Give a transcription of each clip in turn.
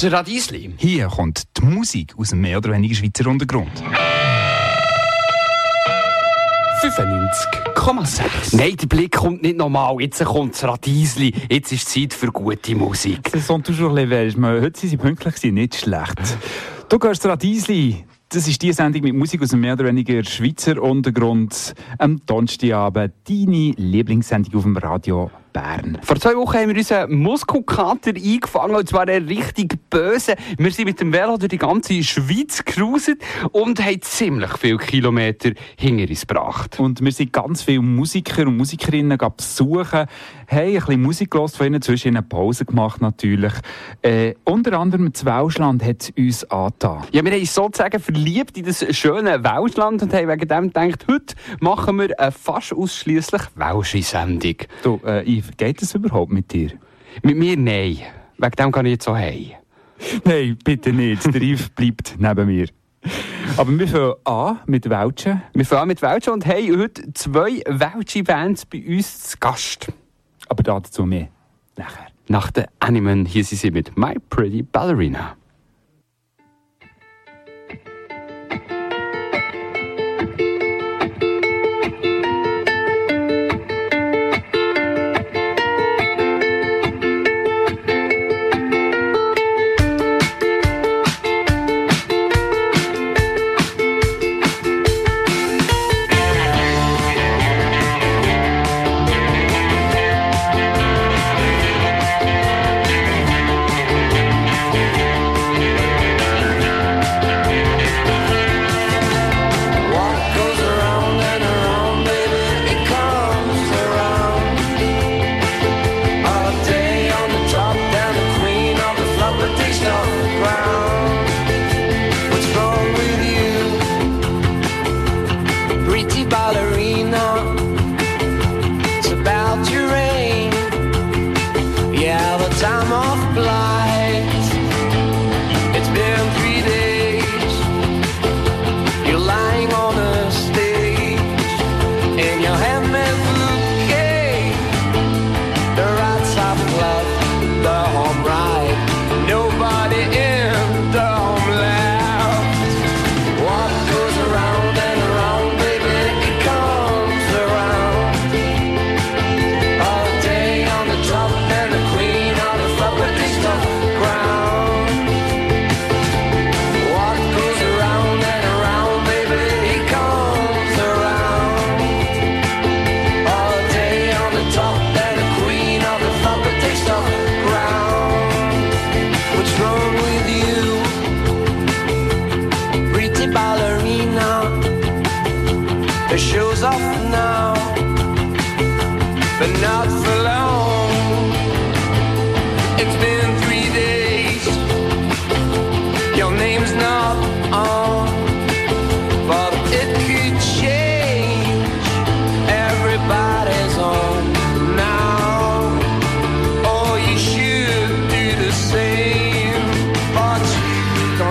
Das Radiesli. Hier kommt die Musik aus dem mehr oder weniger Schweizer Untergrund. 95,6. Nein, der Blick kommt nicht normal. Jetzt kommt das Radiesli. Jetzt ist Zeit für gute Musik. Das sont toujours les. Heute sind sie pünktlich, nicht schlecht. Du gehst Radiesli. Das ist die Sendung mit Musik aus dem mehr oder weniger Schweizer Untergrund. Am Donnerstagabend deine Lieblingssendung auf dem Radio Bern. Vor zwei Wochen haben wir unseren Muskelkater eingefangen, und zwar einen richtig böse. Wir sind mit dem Velo durch die ganze Schweiz cruiset und haben ziemlich viele Kilometer hinter uns gebracht. Und wir sind ganz viele Musiker und Musikerinnen besuchen, haben ein bisschen Musik gehört von ihnen, zwischen ihnen Pause gemacht natürlich. Äh, unter anderem das Welschland hat uns angetan. Ja, wir haben uns sozusagen verliebt in das schöne Welschland und haben wegen dem gedacht, heute machen wir eine fast ausschließlich welsche Sendung. Du, äh, Yves, geht das überhaupt mit dir? Mit mir nein. Wegen dem kann ich jetzt so heim. Nein, bitte nicht. Der Yves bleibt neben mir. Aber wir fangen an mit Welschen. Wir fangen an mit Welschen und haben heute zwei Welsche Bands bei uns zu Gast. Aber dazu mehr nachher. Nach der Animen hier sind sie mit My Pretty Ballerina.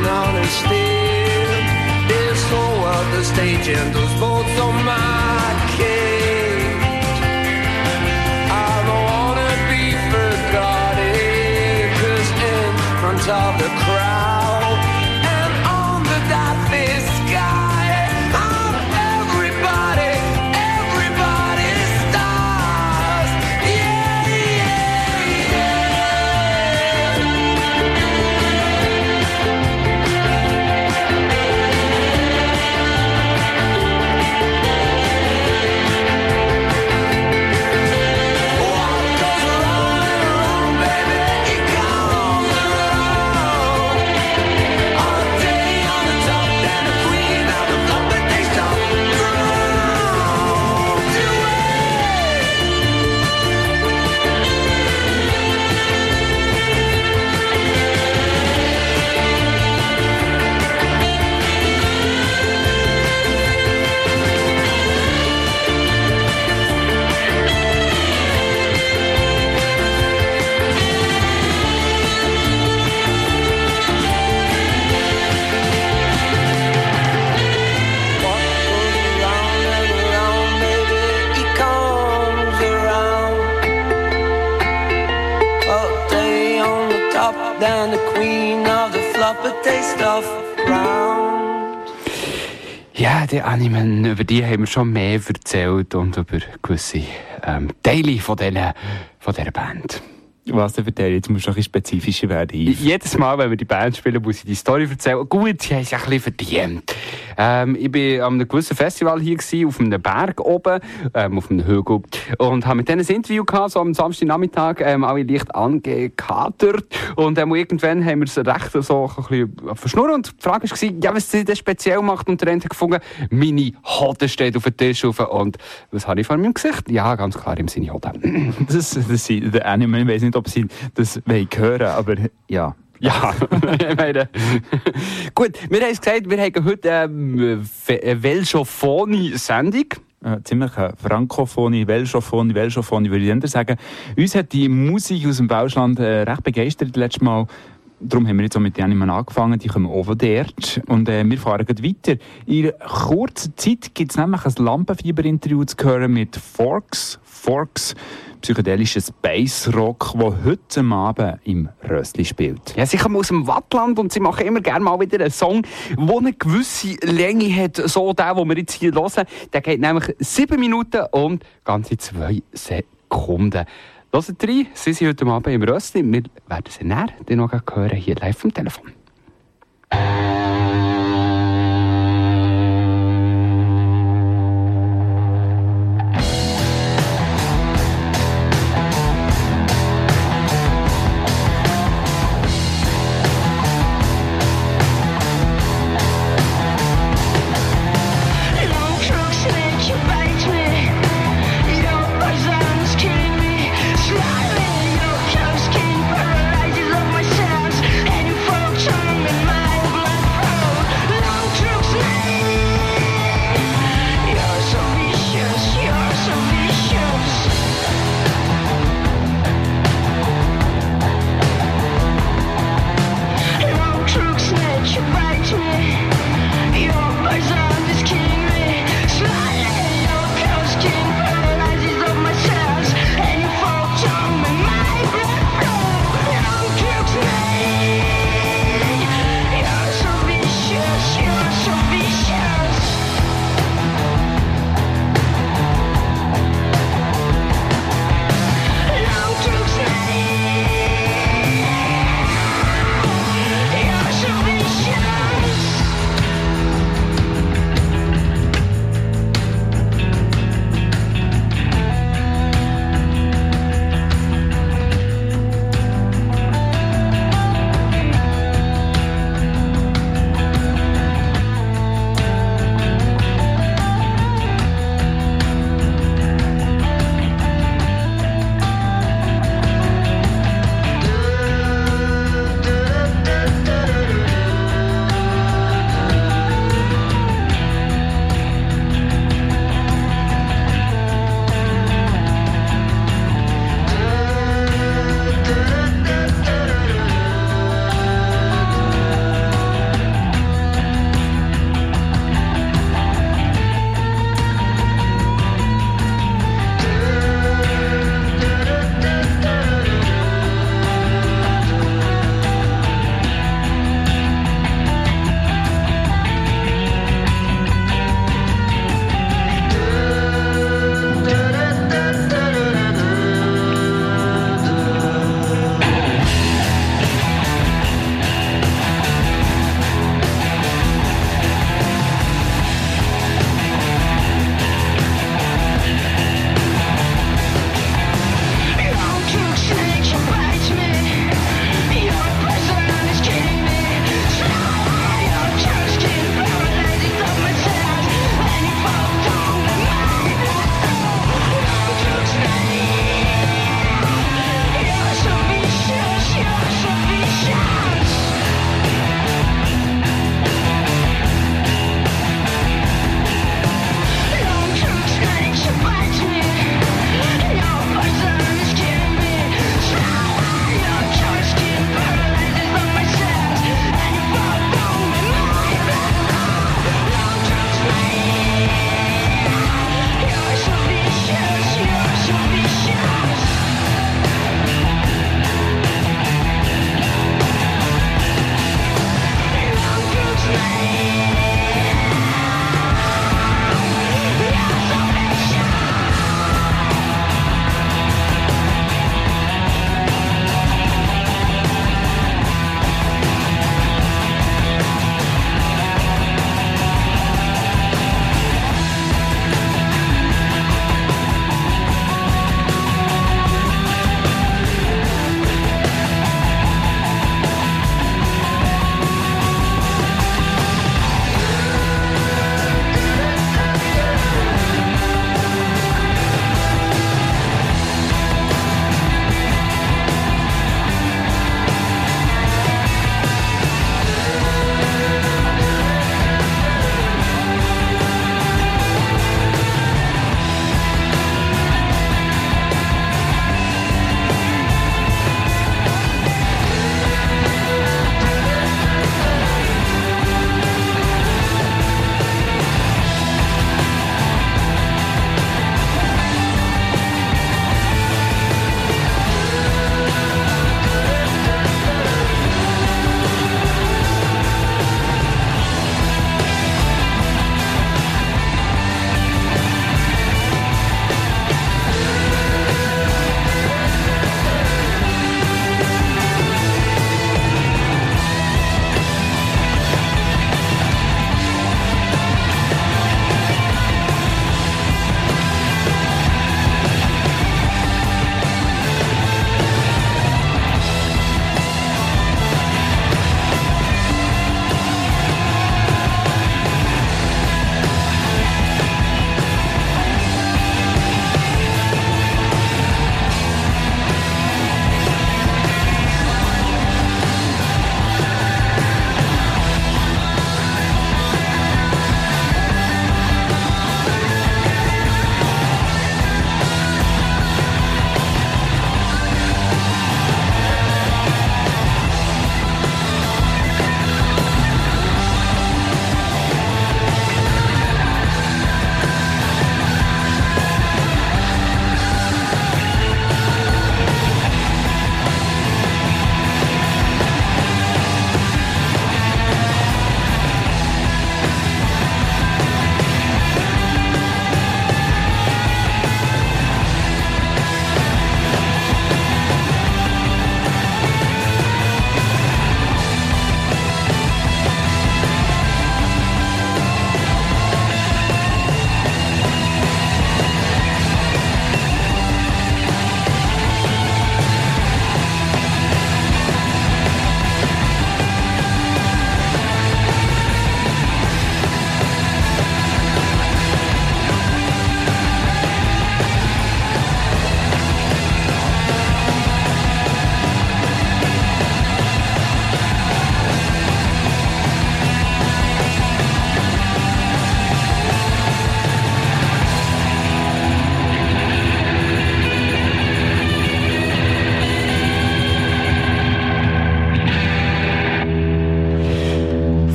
don't understand. This whole other stage and those boats on my cage. Ja, die Animen, über die haben wir schon mehr erzählt und über gewisse ähm, Teile von, denen, von dieser Band. Was denn für der? Jetzt muss du ein bisschen spezifischer werden. Yves. Jedes Mal, wenn wir die Band spielen, muss ich die Story erzählen. Gut, sie haben es ein bisschen verdient. Ähm, ich war an einem gewissen Festival hier gewesen, auf einem Berg oben, ähm, auf einem Hügel. Und habe mit denen ein Interview gehabt, so am Samstagnachmittag, ähm, alle leicht angekatert. Und ähm, irgendwann haben wir es recht so ein bisschen verschnurrt. Und die Frage war, ja, was sie das speziell macht. Und der Ende gefunden, meine Hoden steht auf dem Tisch rauf. Und was habe ich vor meinem Gesicht? Ja, ganz klar, im Sinne Hoden. das, das sind die Anime, ich weiß nicht, nicht, ob sie das hören aber ja. Ja, ich meine. Gut, wir haben es gesagt, wir haben heute ähm, eine Velschofoni-Sendung. Äh, ziemlich eine Frankophone, Welschofone, Welschofone, würde ich dann sagen. Uns hat die Musik aus dem Bauschland äh, recht begeistert letztes Mal. Darum haben wir jetzt auch mit denen angefangen, die kommen von dort. Und äh, wir fahren weiter. In kurzer Zeit gibt es nämlich ein Lampenfieber-Interview zu hören mit Forks. Forks psychedelischer Space Rock, der heute Abend im Röstli spielt. Ja, sie kommen aus dem Wattland und sie machen immer gerne mal wieder einen Song, der eine gewisse Länge hat. So der, den wir jetzt hier hören. Der geht nämlich sieben Minuten und ganze zwei Sekunden. Hört rein, sie sind heute Abend im Röstli. Wir werden sie näher noch hören, hier live vom Telefon.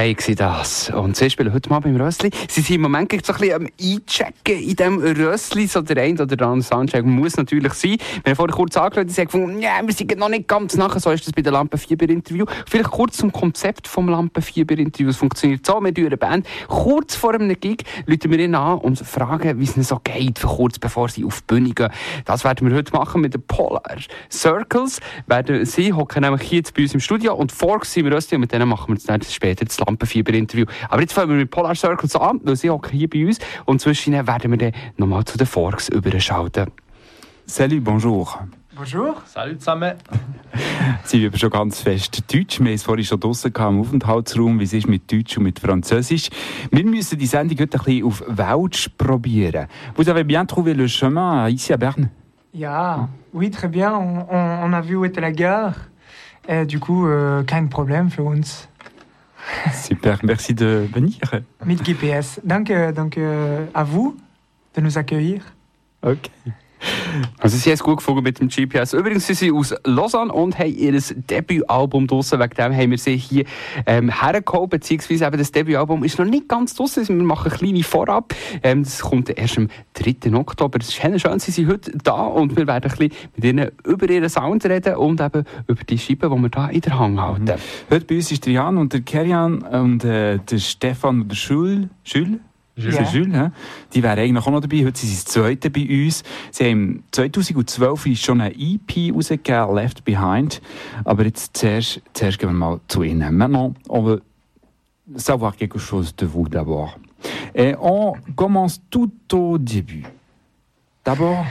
Nein, war das. Und sie spielen heute mal beim Rössli. Sie sind im Moment so ein bisschen am Einchecken in diesem Rössli. So der eine oder andere Soundcheck muss natürlich sein. Wir haben vorhin kurz angeschaut, sie sagen, ja, wir sind noch nicht ganz nachher. So ist das bei dem Lampenfieber-Interview. Vielleicht kurz zum Konzept des Lampenfieber-Interviews. Es funktioniert so, wir eine Band. Kurz vor einem Gig rufen wir ihn an und fragen, wie es ihnen so geht, kurz bevor sie auf die Bühne gehen. Das werden wir heute machen mit den Polar Circles. Sie hocken nämlich hier bei uns im Studio und vor sind wir Rössli und mit denen machen wir dann später das Lampenfieber-Interview. Aber jetzt fangen wir mit Polar Circles an, weil sie hocken hier bei uns und zwischen ihnen werden wir dann nochmal zu den Forks überschalten. Salut, bonjour. Bonjour. Salut zusammen. Sie üben schon ganz fest Deutsch. Wir haben es vorhin schon draussen im Aufenthaltsraum, wie es ist mit Deutsch und mit Französisch. Wir müssen die Sendung heute ein bisschen auf Welsch probieren. Vous avez bien trouvé le chemin ici à Berne? Ja, oui, très bien. On, on, on a vu où était la gare. Et du coup, euh, kein Problem für uns. Super, merci de venir. Mit GPS. Danke, danke à vous de nous accueillir. Okay. Also sie haben es gut gefunden mit dem GPS. Übrigens sind sie aus Lausanne und haben ihr Debütalbum draussen. Wegen dem haben wir sie hier ähm, hergeholt, beziehungsweise eben das Debütalbum ist noch nicht ganz draussen. Wir machen eine kleine Vorab. Ähm, das kommt erst am 3. Oktober. Es ist schön, sie sind heute da und wir werden ein bisschen mit ihnen über ihren Sound reden und eben über die Scheiben, die wir hier in der Hand halten. Mhm. Heute bei uns ist der Jan und der Kerian und äh, der Stefan und der Schul. Schul? Jules, ja. Jules he? die wären eigentlich auch noch dabei. Heute sind sie das zweite bei uns. Sie haben 2012 schon eine EP rausgegeben, Left Behind. Aber jetzt zuerst, zuerst gehen wir mal zu ihnen. Maintenant, on veut savoir quelque chose de vous d'abord. Et on commence tout au début. D'abord,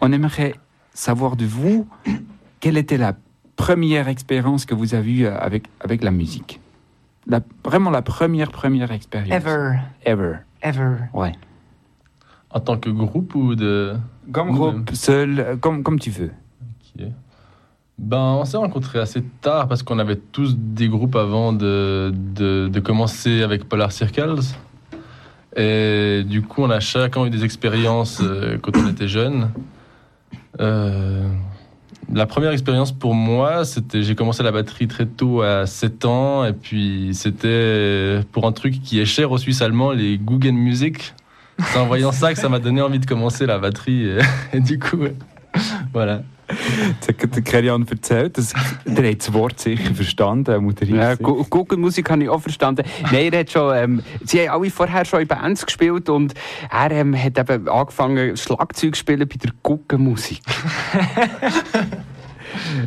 on aimerait savoir de vous quelle était la première expérience que vous avez eue avec, avec la musique? La, vraiment la première, première expérience. Ever. Ever. Ever. Ouais. En tant que groupe ou de. Comme groupe, seul, comme, comme tu veux. Ok. Ben, on s'est rencontrés assez tard parce qu'on avait tous des groupes avant de, de, de, commencer avec Polar Circles. Et du coup, on a chacun eu des expériences euh, quand on était jeunes. Euh, la première expérience pour moi, c'était j'ai commencé la batterie très tôt à 7 ans et puis c'était pour un truc qui est cher aux Suisses allemands, les Guggen Music. C'est en voyant ça que ça m'a donné envie de commencer la batterie et du coup voilà. Jetzt hat der Kerian erzählt, dass der hat das Wort sicher verstanden. Mutter ja, Guggenmusik habe ich auch verstanden. Nein, er hat schon, ähm, sie haben alle vorher schon in Bands gespielt und er ähm, hat eben angefangen Schlagzeug zu spielen bei der Guggenmusik.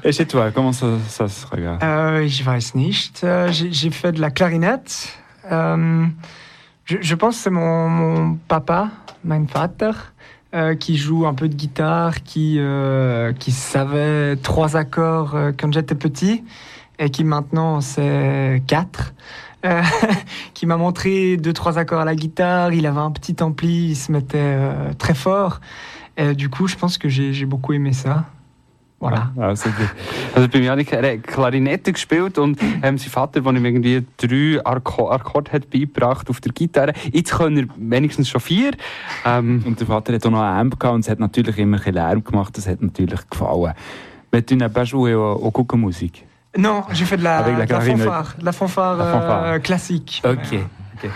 Et chez toi, comment ça, ça se regarde euh, Je weiß nicht. Euh, J'ai fait de la clarinette. Euh, je, je, pense que c'est mon, mon, papa, mein Vater, euh, qui joue un peu de guitare, qui, euh, qui savait trois accords euh, quand j'étais petit et qui maintenant sait quatre. qui m'a montré deux trois accords à la guitare. Il avait un petit ampli, il se mettait très fort. Et du coup, je pense que j'ai beaucoup aimé ça. Voilà. Also, also bei mir habe ich Klarinette gespielt und ähm, sein Vater, der ihm irgendwie drei Akkorde Akkord hat beigebracht auf der Gitarre. Jetzt können er wenigstens schon vier. Ähm, und der Vater hat auch noch eine Amp gehabt und es hat natürlich immer ein bisschen Lärm gemacht. Das hat natürlich gefallen. Mais tu n'as pas joué au, au Kuckuck-Musik? Non, j'ai fait de la, la, de la fanfare, de la fanfare, la fanfare. Euh, classique. Ok. okay.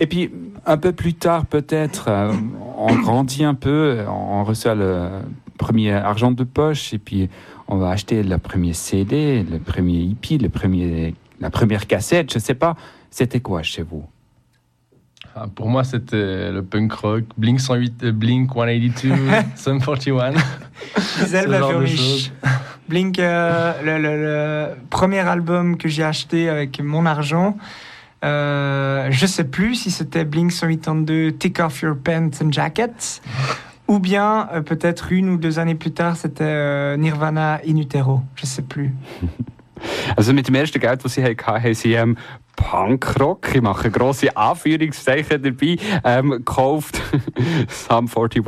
Et puis, un peu plus tard, peut-être, euh, on grandit un peu, on reçoit le premier argent de poche et puis on va acheter le premier CD, le premier hippie, le premier, la première cassette, je sais pas. C'était quoi chez vous? Ah, Pour moi, c'était le punk rock, Blink 108, euh, Blink 182, Sum 41. Blink, euh, le, le, le, premier album que j'ai acheté avec mon argent. Euh, je sais plus si c'était Blink 182, Take Off Your Pants and Jackets ou bien, euh, peut-être une ou deux années plus tard, c'était euh, Nirvana in utero. Je sais plus. Punkrock, ich mache grosse Anführungszeichen dabei, ähm, gekauft. Sum 41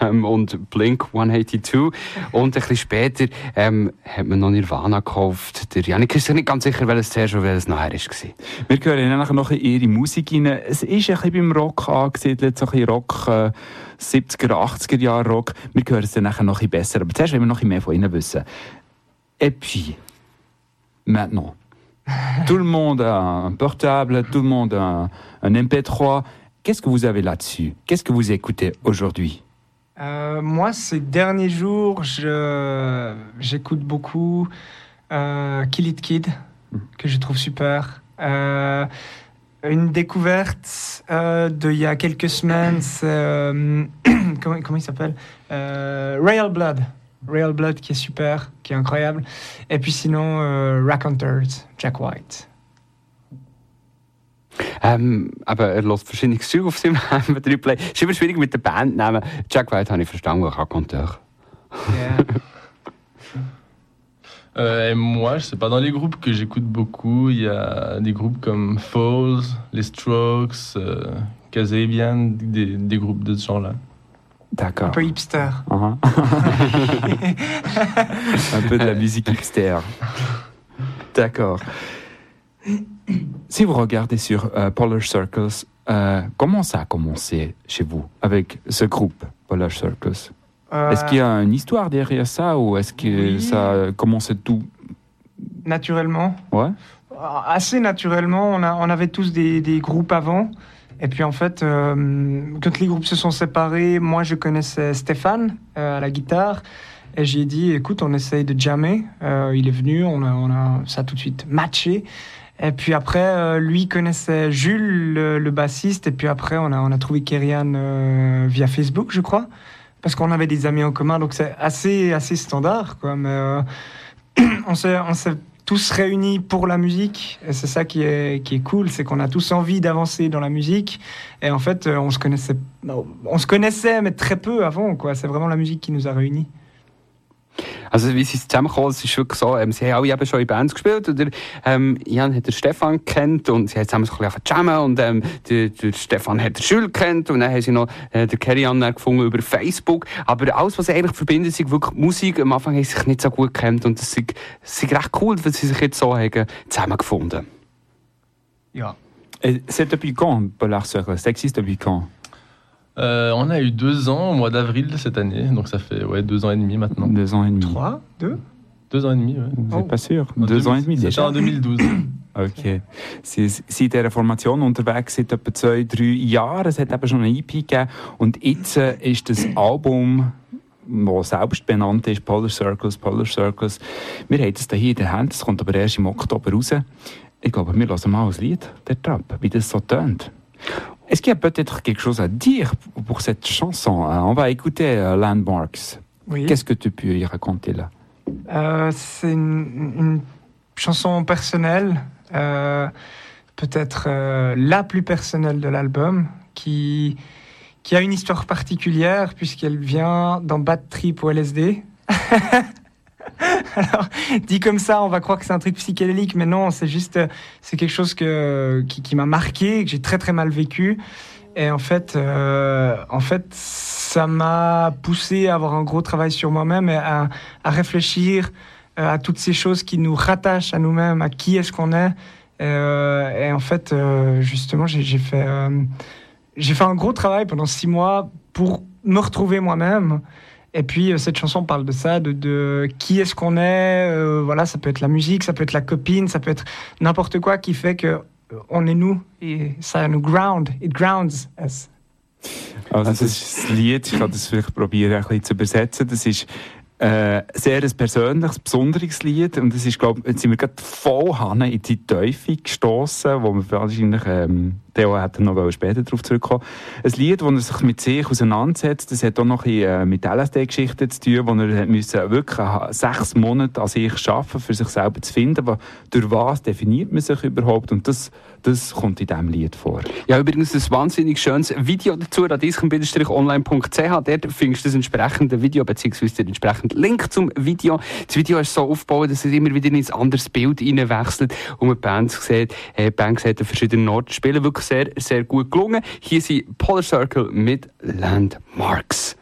ähm, und Blink 182. Und ein bisschen später ähm, hat man noch Nirvana gekauft. Der Janik ist sich nicht ganz sicher, welches zuerst und welches nachher war. Wir hören nachher noch in ihre Musik rein. Es ist ein bisschen beim Rock angesiedelt, so ein bisschen Rock, äh, 70er, 80er Jahre Rock. Wir hören es dann nachher noch ein bisschen besser. Aber zuerst wollen wir noch ein bisschen mehr von ihnen wissen. Et puis, maintenant, tout le monde a un portable, tout le monde a un, un MP3. Qu'est-ce que vous avez là-dessus? Qu'est-ce que vous écoutez aujourd'hui? Euh, moi, ces derniers jours, j'écoute beaucoup euh, Kill It Kid, que je trouve super. Euh, une découverte euh, d'il y a quelques semaines, c'est. euh, comment, comment il s'appelle? Royal Blood. Royal Blood qui est super, qui est incroyable. Et puis sinon, euh, Raconteurs, Jack White. Ähm, aber er lässt verschiedene Zeug auf seinem MP3-Play. Es ist immer schwierig mit der Bandnamen. Jack White habe ich verstanden, Raconteur. Yeah. Euh, et moi, je sais pas, dans les groupes que j'écoute beaucoup, il y a des groupes comme Falls, les Strokes, euh, Kazabian, des, des groupes de ce genre-là. Un D'accord. peu hipster. Uh-huh. un peu de la musique hipster. D'accord. Si vous regardez sur euh, Polar Circles, euh, comment ça a commencé chez vous avec ce groupe Polar Circles? Est-ce qu'il y a une histoire derrière ça ou est-ce que Oui. ça a commencé tout? Naturellement. Ouais. Assez naturellement, on, a- on avait tous des, des groupes avant. Et puis en fait, euh, quand les groupes se sont séparés, moi je connaissais Stéphane euh, à la guitare. Et j'ai dit, écoute, on essaye de jammer. Euh, il est venu, on a, ça a tout de suite matché. Et puis après, lui connaissait Jules, le, bassiste. Et puis après, on a, on a trouvé Kerian via Facebook, je crois. Parce qu'on avait des amis en commun. Donc c'est assez, assez standard. Quoi. Mais on s'est tous réunis pour la musique. Et c'est ça qui est, qui est cool, c'est qu'on a tous envie d'avancer dans la musique. Et en fait, euh, on se connaissait, on se connaissait, mais très peu avant. Quoi. C'est vraiment la musique qui nous a réunis. Also wie sie zusammengekommen es ist wirklich so, ähm, sie haben alle eben schon in Bands gespielt. Oder, ähm, Jan hat den Stefan kennt und sie haben zusammen so ein bisschen jammen und ähm, der, der Stefan hat den Schül kennt und dann haben sie noch äh, den Kerry gefunden über Facebook. Aber alles, was sie eigentlich verbindet, ist wirklich Musik. Am Anfang haben sie sich nicht so gut kennt und es ist, recht cool, dass sie sich jetzt so haben zusammengefunden Ja. Et c'est depuis quand Polar Circles Ça existe depuis quand Euh, on a eu deux ans au mois d'avril cette année, donc ça fait ouais, deux ans et demi maintenant. Deux ans et demi. Trois, deux Deux ans et demi, ouais. Vous Oh. pas sûr En Deux ans et 2000 demi C'était déjà en 2012. Okay. Sie sind in dieser Formation unterwegs seit etwa zwei, drei Jahren. Es hat eben schon eine EP gegeben. Und jetzt äh, ist das Album, das selbst benannt ist, Polar Circles, Polar Circles. Wir haben es hier in der Hand, es kommt aber erst im Oktober raus. Ich glaube, wir hören mal ein Lied, der Trap, wie das so tönt. Est-ce qu'il y a peut-être quelque chose à dire pour cette chanson hein? On va écouter euh, Landmarks. Oui. Qu'est-ce que tu peux y raconter là? Euh, c'est une, une chanson personnelle, euh, peut-être euh, la plus personnelle de l'album, qui, qui a une histoire particulière puisqu'elle vient d'un bad trip au LSD. Alors, dit comme ça, on va croire que c'est un truc psychédélique, mais non, c'est juste, euh, c'est quelque chose qui, m'a marqué, que j'ai très très mal vécu. Et en fait, euh, en fait, ça m'a poussé à avoir un gros travail sur moi-même et à, réfléchir euh, à toutes ces choses qui nous rattachent à nous-mêmes, à qui est-ce qu'on est. Et en fait, justement, j'ai fait, j'ai fait un gros travail pendant six mois pour me retrouver moi-même. Et puis euh, cette chanson parle de ça, de, de qui est-ce qu'on est. euh, voilà, ça peut être la musique, ça peut être la copine, ça peut être n'importe quoi qui fait que euh, on est nous et ça nous ground, it grounds us. Also das ist das Lied, ich kann das vielleicht probieren, ein bisschen zu übersetzen. Das ist äh, sehr ein persönliches, besonderes Lied. Und das ist, glaube jetzt sind wir gerade voll Hanne in die Teufel gestoßen, wo wir wahrscheinlich, ähm, Theo hätte noch später darauf zurückkommen. Ein Lied, wo er sich mit sich auseinandersetzt, das hat auch noch ein, äh, mit LSD-Geschichten zu tun, wo er müssen wirklich sechs Monate an sich arbeiten, für sich selber zu finden, wo, durch was definiert man sich überhaupt? Und das, das kommt in diesem Lied vor. Ja, übrigens ein wahnsinnig schönes Video dazu, radisken-online.ch. Dort findest du das entsprechende Video, beziehungsweise den entsprechenden Link zum Video. Das Video ist so aufgebaut, dass es immer wieder in ein anderes Bild hineinwechselt und man Bands sieht, äh, die Band sieht an verschiedenen Orten spielen. Wirklich sehr, sehr gut gelungen. Hier sind Polar Circle mit Landmarks.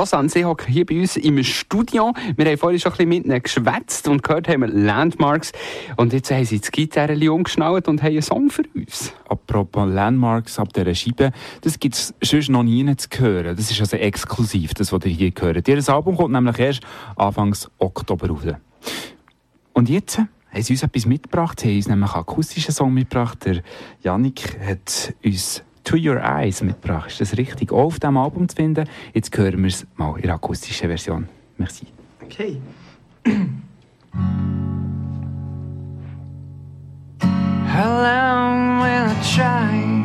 Lausanne, sie hocken hier bei uns im Studio. Wir haben vorhin schon ein bisschen mit ihnen geschwätzt und gehört haben wir Landmarks. Und jetzt haben sie das Gitarre umgeschnallt und haben einen Song für uns. Apropos Landmarks ab dieser Scheibe, das gibt es sonst noch nie zu hören. Das ist also exklusiv, das, was ihr hier hört. Ihr Album kommt nämlich erst Anfangs Oktober raus. Und jetzt haben sie uns etwas mitgebracht. Sie haben uns nämlich einen akustischen Song mitgebracht. Der Yannick hat uns To Your Eyes mitgebracht. Ist das richtig? Auch auf diesem Album zu finden. Jetzt hören wir es mal in der akustischen Version. Merci. Okay. How long will I try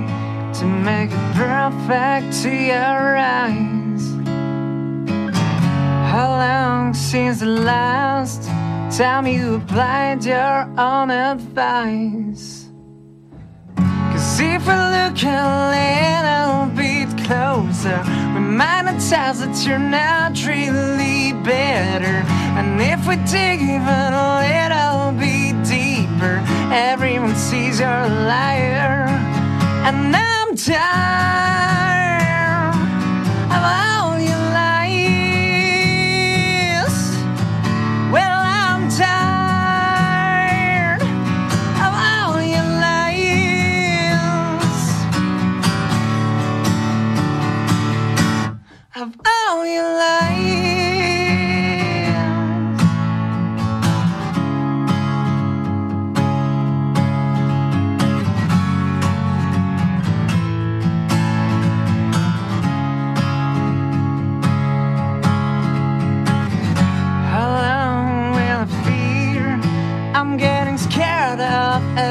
to make it perfect to your eyes? How long since the last time you applied your own advice? If we look a little bit closer, we might notice that you're not really better. And if we dig even a little bit deeper, everyone sees you're a liar. And I'm tired of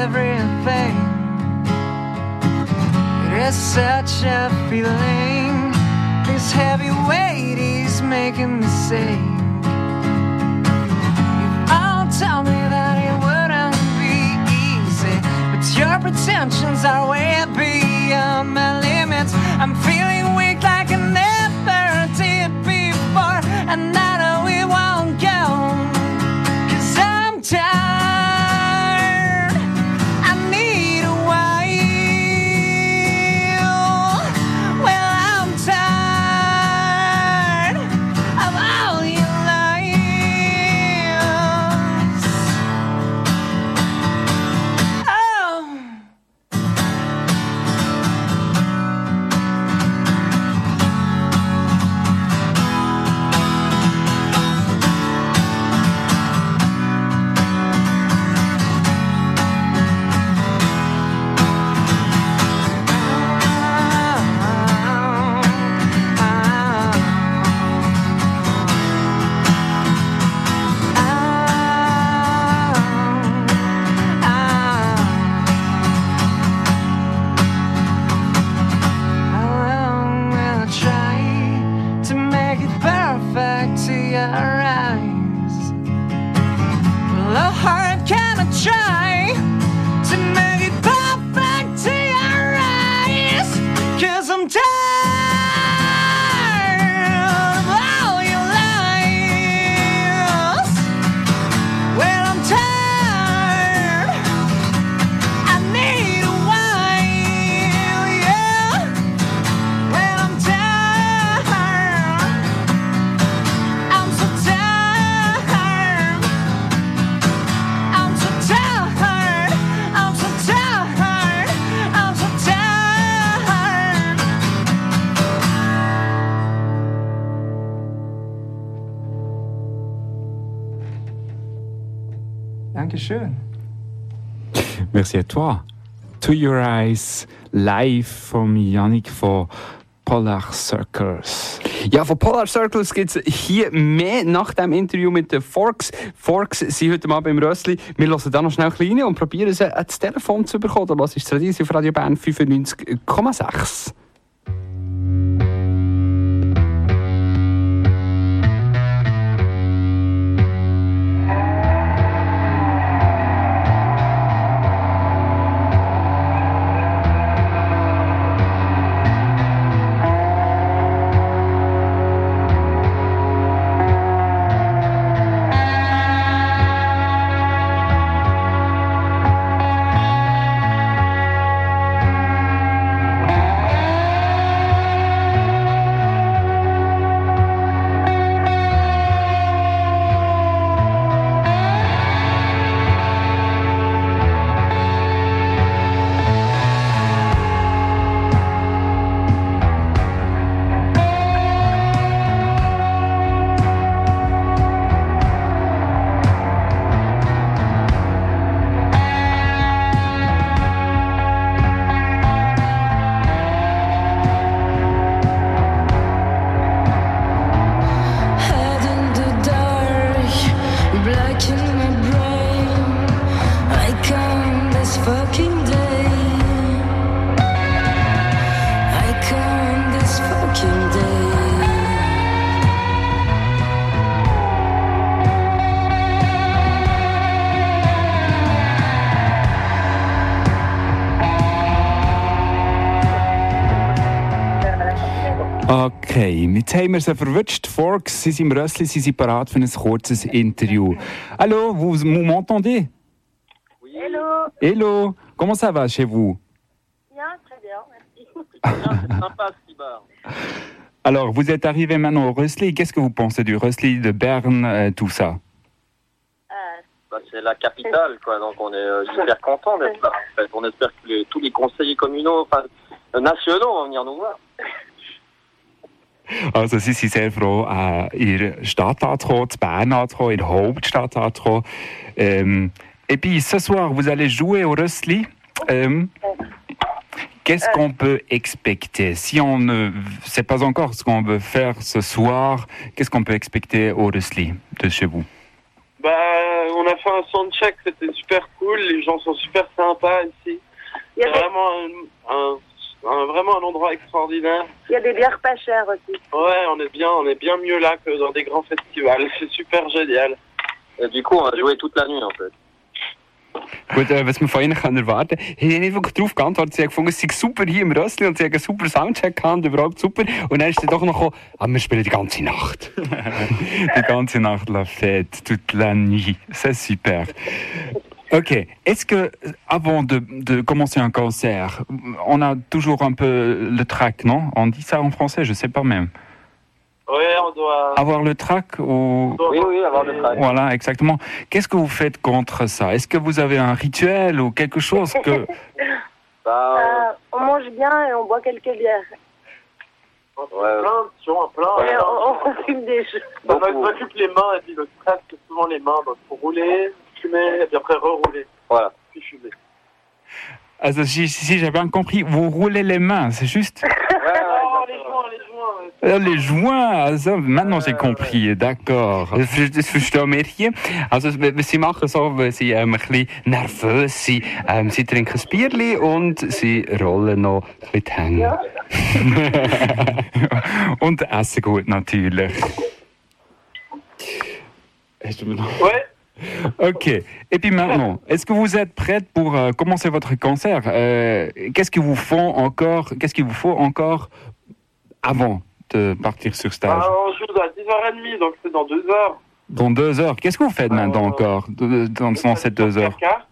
everything. It is such a feeling. This heavy weight is making me sick. You've all told me that it wouldn't be easy, but your pretensions are way beyond my limits. I'm feeling Merci à toi. To Your Eyes, live vom Yannick von Polar Circles. Ja, von Polar Circles gibt es hier mehr nach dem Interview mit den Forks. Forks sind heute Abend im Rössli. Wir hören da noch schnell rein und probieren sie ans Telefon zu bekommen. Das ist Tradition auf Radio Bern 95,6. Haben wir sie verwünscht. Forks, Sie sind im Rössli, Sie sind parat für ein kurzes Interview. Hallo, vous m'entendez? Oui. Hello. Hello, comment ça va chez vous? Bien, très bien, merci. Sympa. Alors, vous êtes arrivé maintenant au Rössli. Qu'est-ce que vous pensez du Rössli, de Berne, euh, tout ça? Bah, c'est la capitale, quoi. Donc on est euh, super content d'être là. En fait. On espère que les- tous les conseillers communaux, enfin euh, nationaux, vont venir nous voir. Also, Sie sind sehr froh, äh, in der Stadt anzukommen, zu Bern anzukommen, in der Hauptstadt anzukommen. Ähm, et puis, ce soir, vous allez jouer au Rössli. Ähm, Qu'est-ce qu'on peut expecter? Si on ne sait pas encore ce qu'on veut faire ce soir, qu'est-ce qu'on peut expecter au Rössli de chez vous? Bah, on a fait un soundcheck, c'était super cool. Les gens sont super sympas ici. Il y, C'est vraiment un, un- un- vraiment un endroit extraordinaire. il y a des bières pas chères aussi. Ouais, on est bien, on est bien mieux là que dans des grands festivals. C'est super génial. Et du coup, on va jouer toute la nuit, en fait. Gut, äh, was man von ihnen erwarten kann, ich habe nicht wirklich darauf geantwortet. Sie haben gefunden, es sei super hier im Rössli und sie haben einen super Soundcheck gehabt und überhaupt super. Und dann ist dann doch noch gekommen, ah, wir spielen die ganze Nacht. Die ganze Nacht la fête, toute la nuit. C'est super. Ok. Est-ce que, avant de, de commencer un concert, on a toujours un peu le track, non? On dit ça en français, je sais pas même. Ouais, on doit. Avoir le track ou... Oui, oui, avoir le track. Voilà, exactement. Qu'est-ce que vous faites contre ça? Est-ce que vous avez un rituel ou quelque chose que... Bah, Euh, on mange bien et on boit quelques bières. On Ouais. plein de sons, plein. On, on fume des jeux. On s'occupe les mains et puis le stress, c'est souvent les mains. Donc faut rouler, fumer et puis après rerouler. Voilà. Puis fumer. Also, si, si j'ai bien compris, vous roulez les mains, c'est juste Oh, les joints, les joints. ouais. Euh, Les joints, also, maintenant j'ai compris, d'accord. Das, ver- das verstehen wir hier. Also, sie machen so, weil sie ähm, ein bisschen nervös sind. Ähm, sie trinken ein Bierchen und sie rollen noch ein bisschen die. Und essen gut natürlich. Hast du mir noch- Ouais. Ok. Et puis maintenant, est-ce que vous êtes prête pour euh, commencer votre concert Euh, Qu'est-ce qu'il vous faut encore Qu'est-ce qu'il vous faut encore avant de partir sur stage? Ah, on joue à 10h30, donc c'est dans deux heures. Dans deux heures. Qu'est-ce que vous faites maintenant Euh, encore dans, dans ces deux heures? Caca.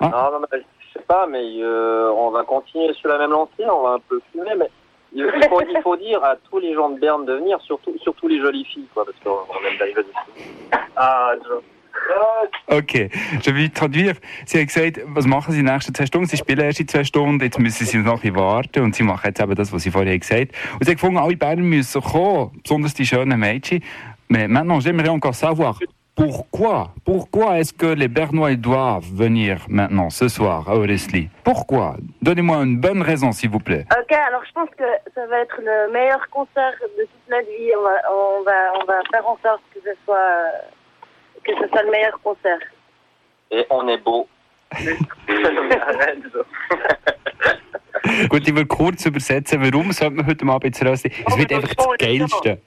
Non, non, mais je sais pas, mais euh, on va continuer sur la même lancée, on va un peu fumer, mais il faut, il faut dire à tous les gens de Berne de venir, surtout, surtout les jolies filles, quoi, parce qu'on on aime bien les jolies filles. Ah, Joe. Okay, je will traduire. Sie hat gesagt, was machen Sie in den nächsten zwei Stunden? Sie spielen erst in zwei Stunden, jetzt müssen Sie noch ein warten und Sie machen jetzt eben das, was Sie vorher gesagt haben. Und sie hat gefunden, alle Berner müssen kommen, besonders die schönen Mädchen. Mais maintenant, j'aimerais encore savoir, pourquoi, pourquoi est-ce que les Bernois doivent venir maintenant, ce soir, à Oresli? Pourquoi? Donnez-moi une bonne raison, s'il vous plaît. Ok, alors je pense que ça va être le meilleur concert de toute notre vie. On va, on va, on va faire en sorte que ce soit, euh, que ce soit le meilleur concert. Et on est beau. Gut, ich will kurz übersetzen, warum sollte man heute Abend ins Rössli? Es wird einfach das Geilste.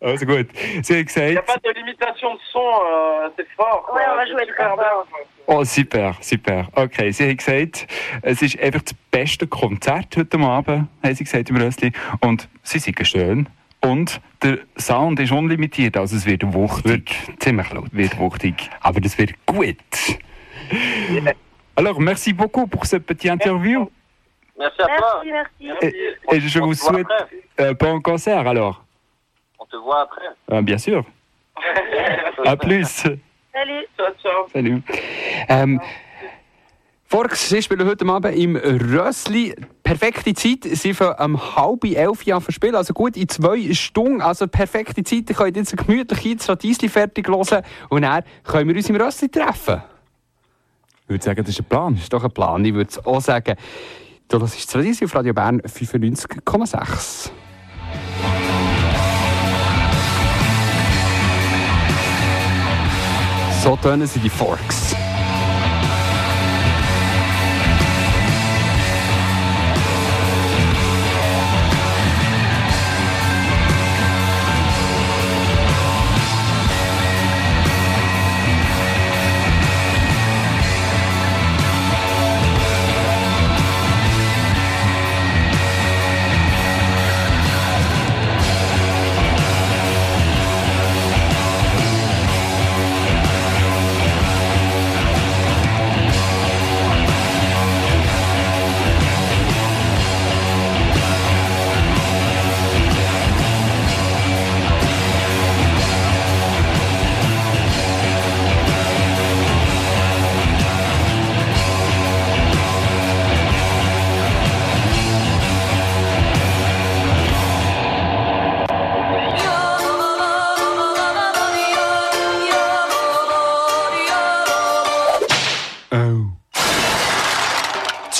Also gut. Sie hat Il n'y a gesagt, pas de limitation de son, euh, c'est fort. Ouais, on va jouer super bien. Oh, super, super. Okay, sie hat gesagt, es ist einfach das beste Konzert heute Abend, hat sie gesagt im Rössli. Und sie sind schön. Und der Sound ist unlimitiert, also es wird wuchtig. Wird ziemlich laut. Wird wuchtig. Aber das wird gut. Alors, merci beaucoup pour ce petit interview. Merci à toi. Merci, merci. Et, et je On vous souhaite un bon concert alors. On te voit après. Euh, bien sûr. À plus. Salut. Ciao, ciao. Salut. Ähm, Forks, sie spielen heute Abend im Rössli. Perfekte Zeit. Sie von um halb elf Jahren verspielen, also gut in zwei Stunden. Also perfekte Zeit. Ihr könnt jetzt gemütlich das Radiesli fertig hören und dann können wir uns im Rössli treffen. Ich würde sagen, das ist ein Plan. Das ist doch ein Plan, ich würde es auch sagen. Du hörst das Radiesli auf Radio Bern 95,6. So tönen sie die Forks.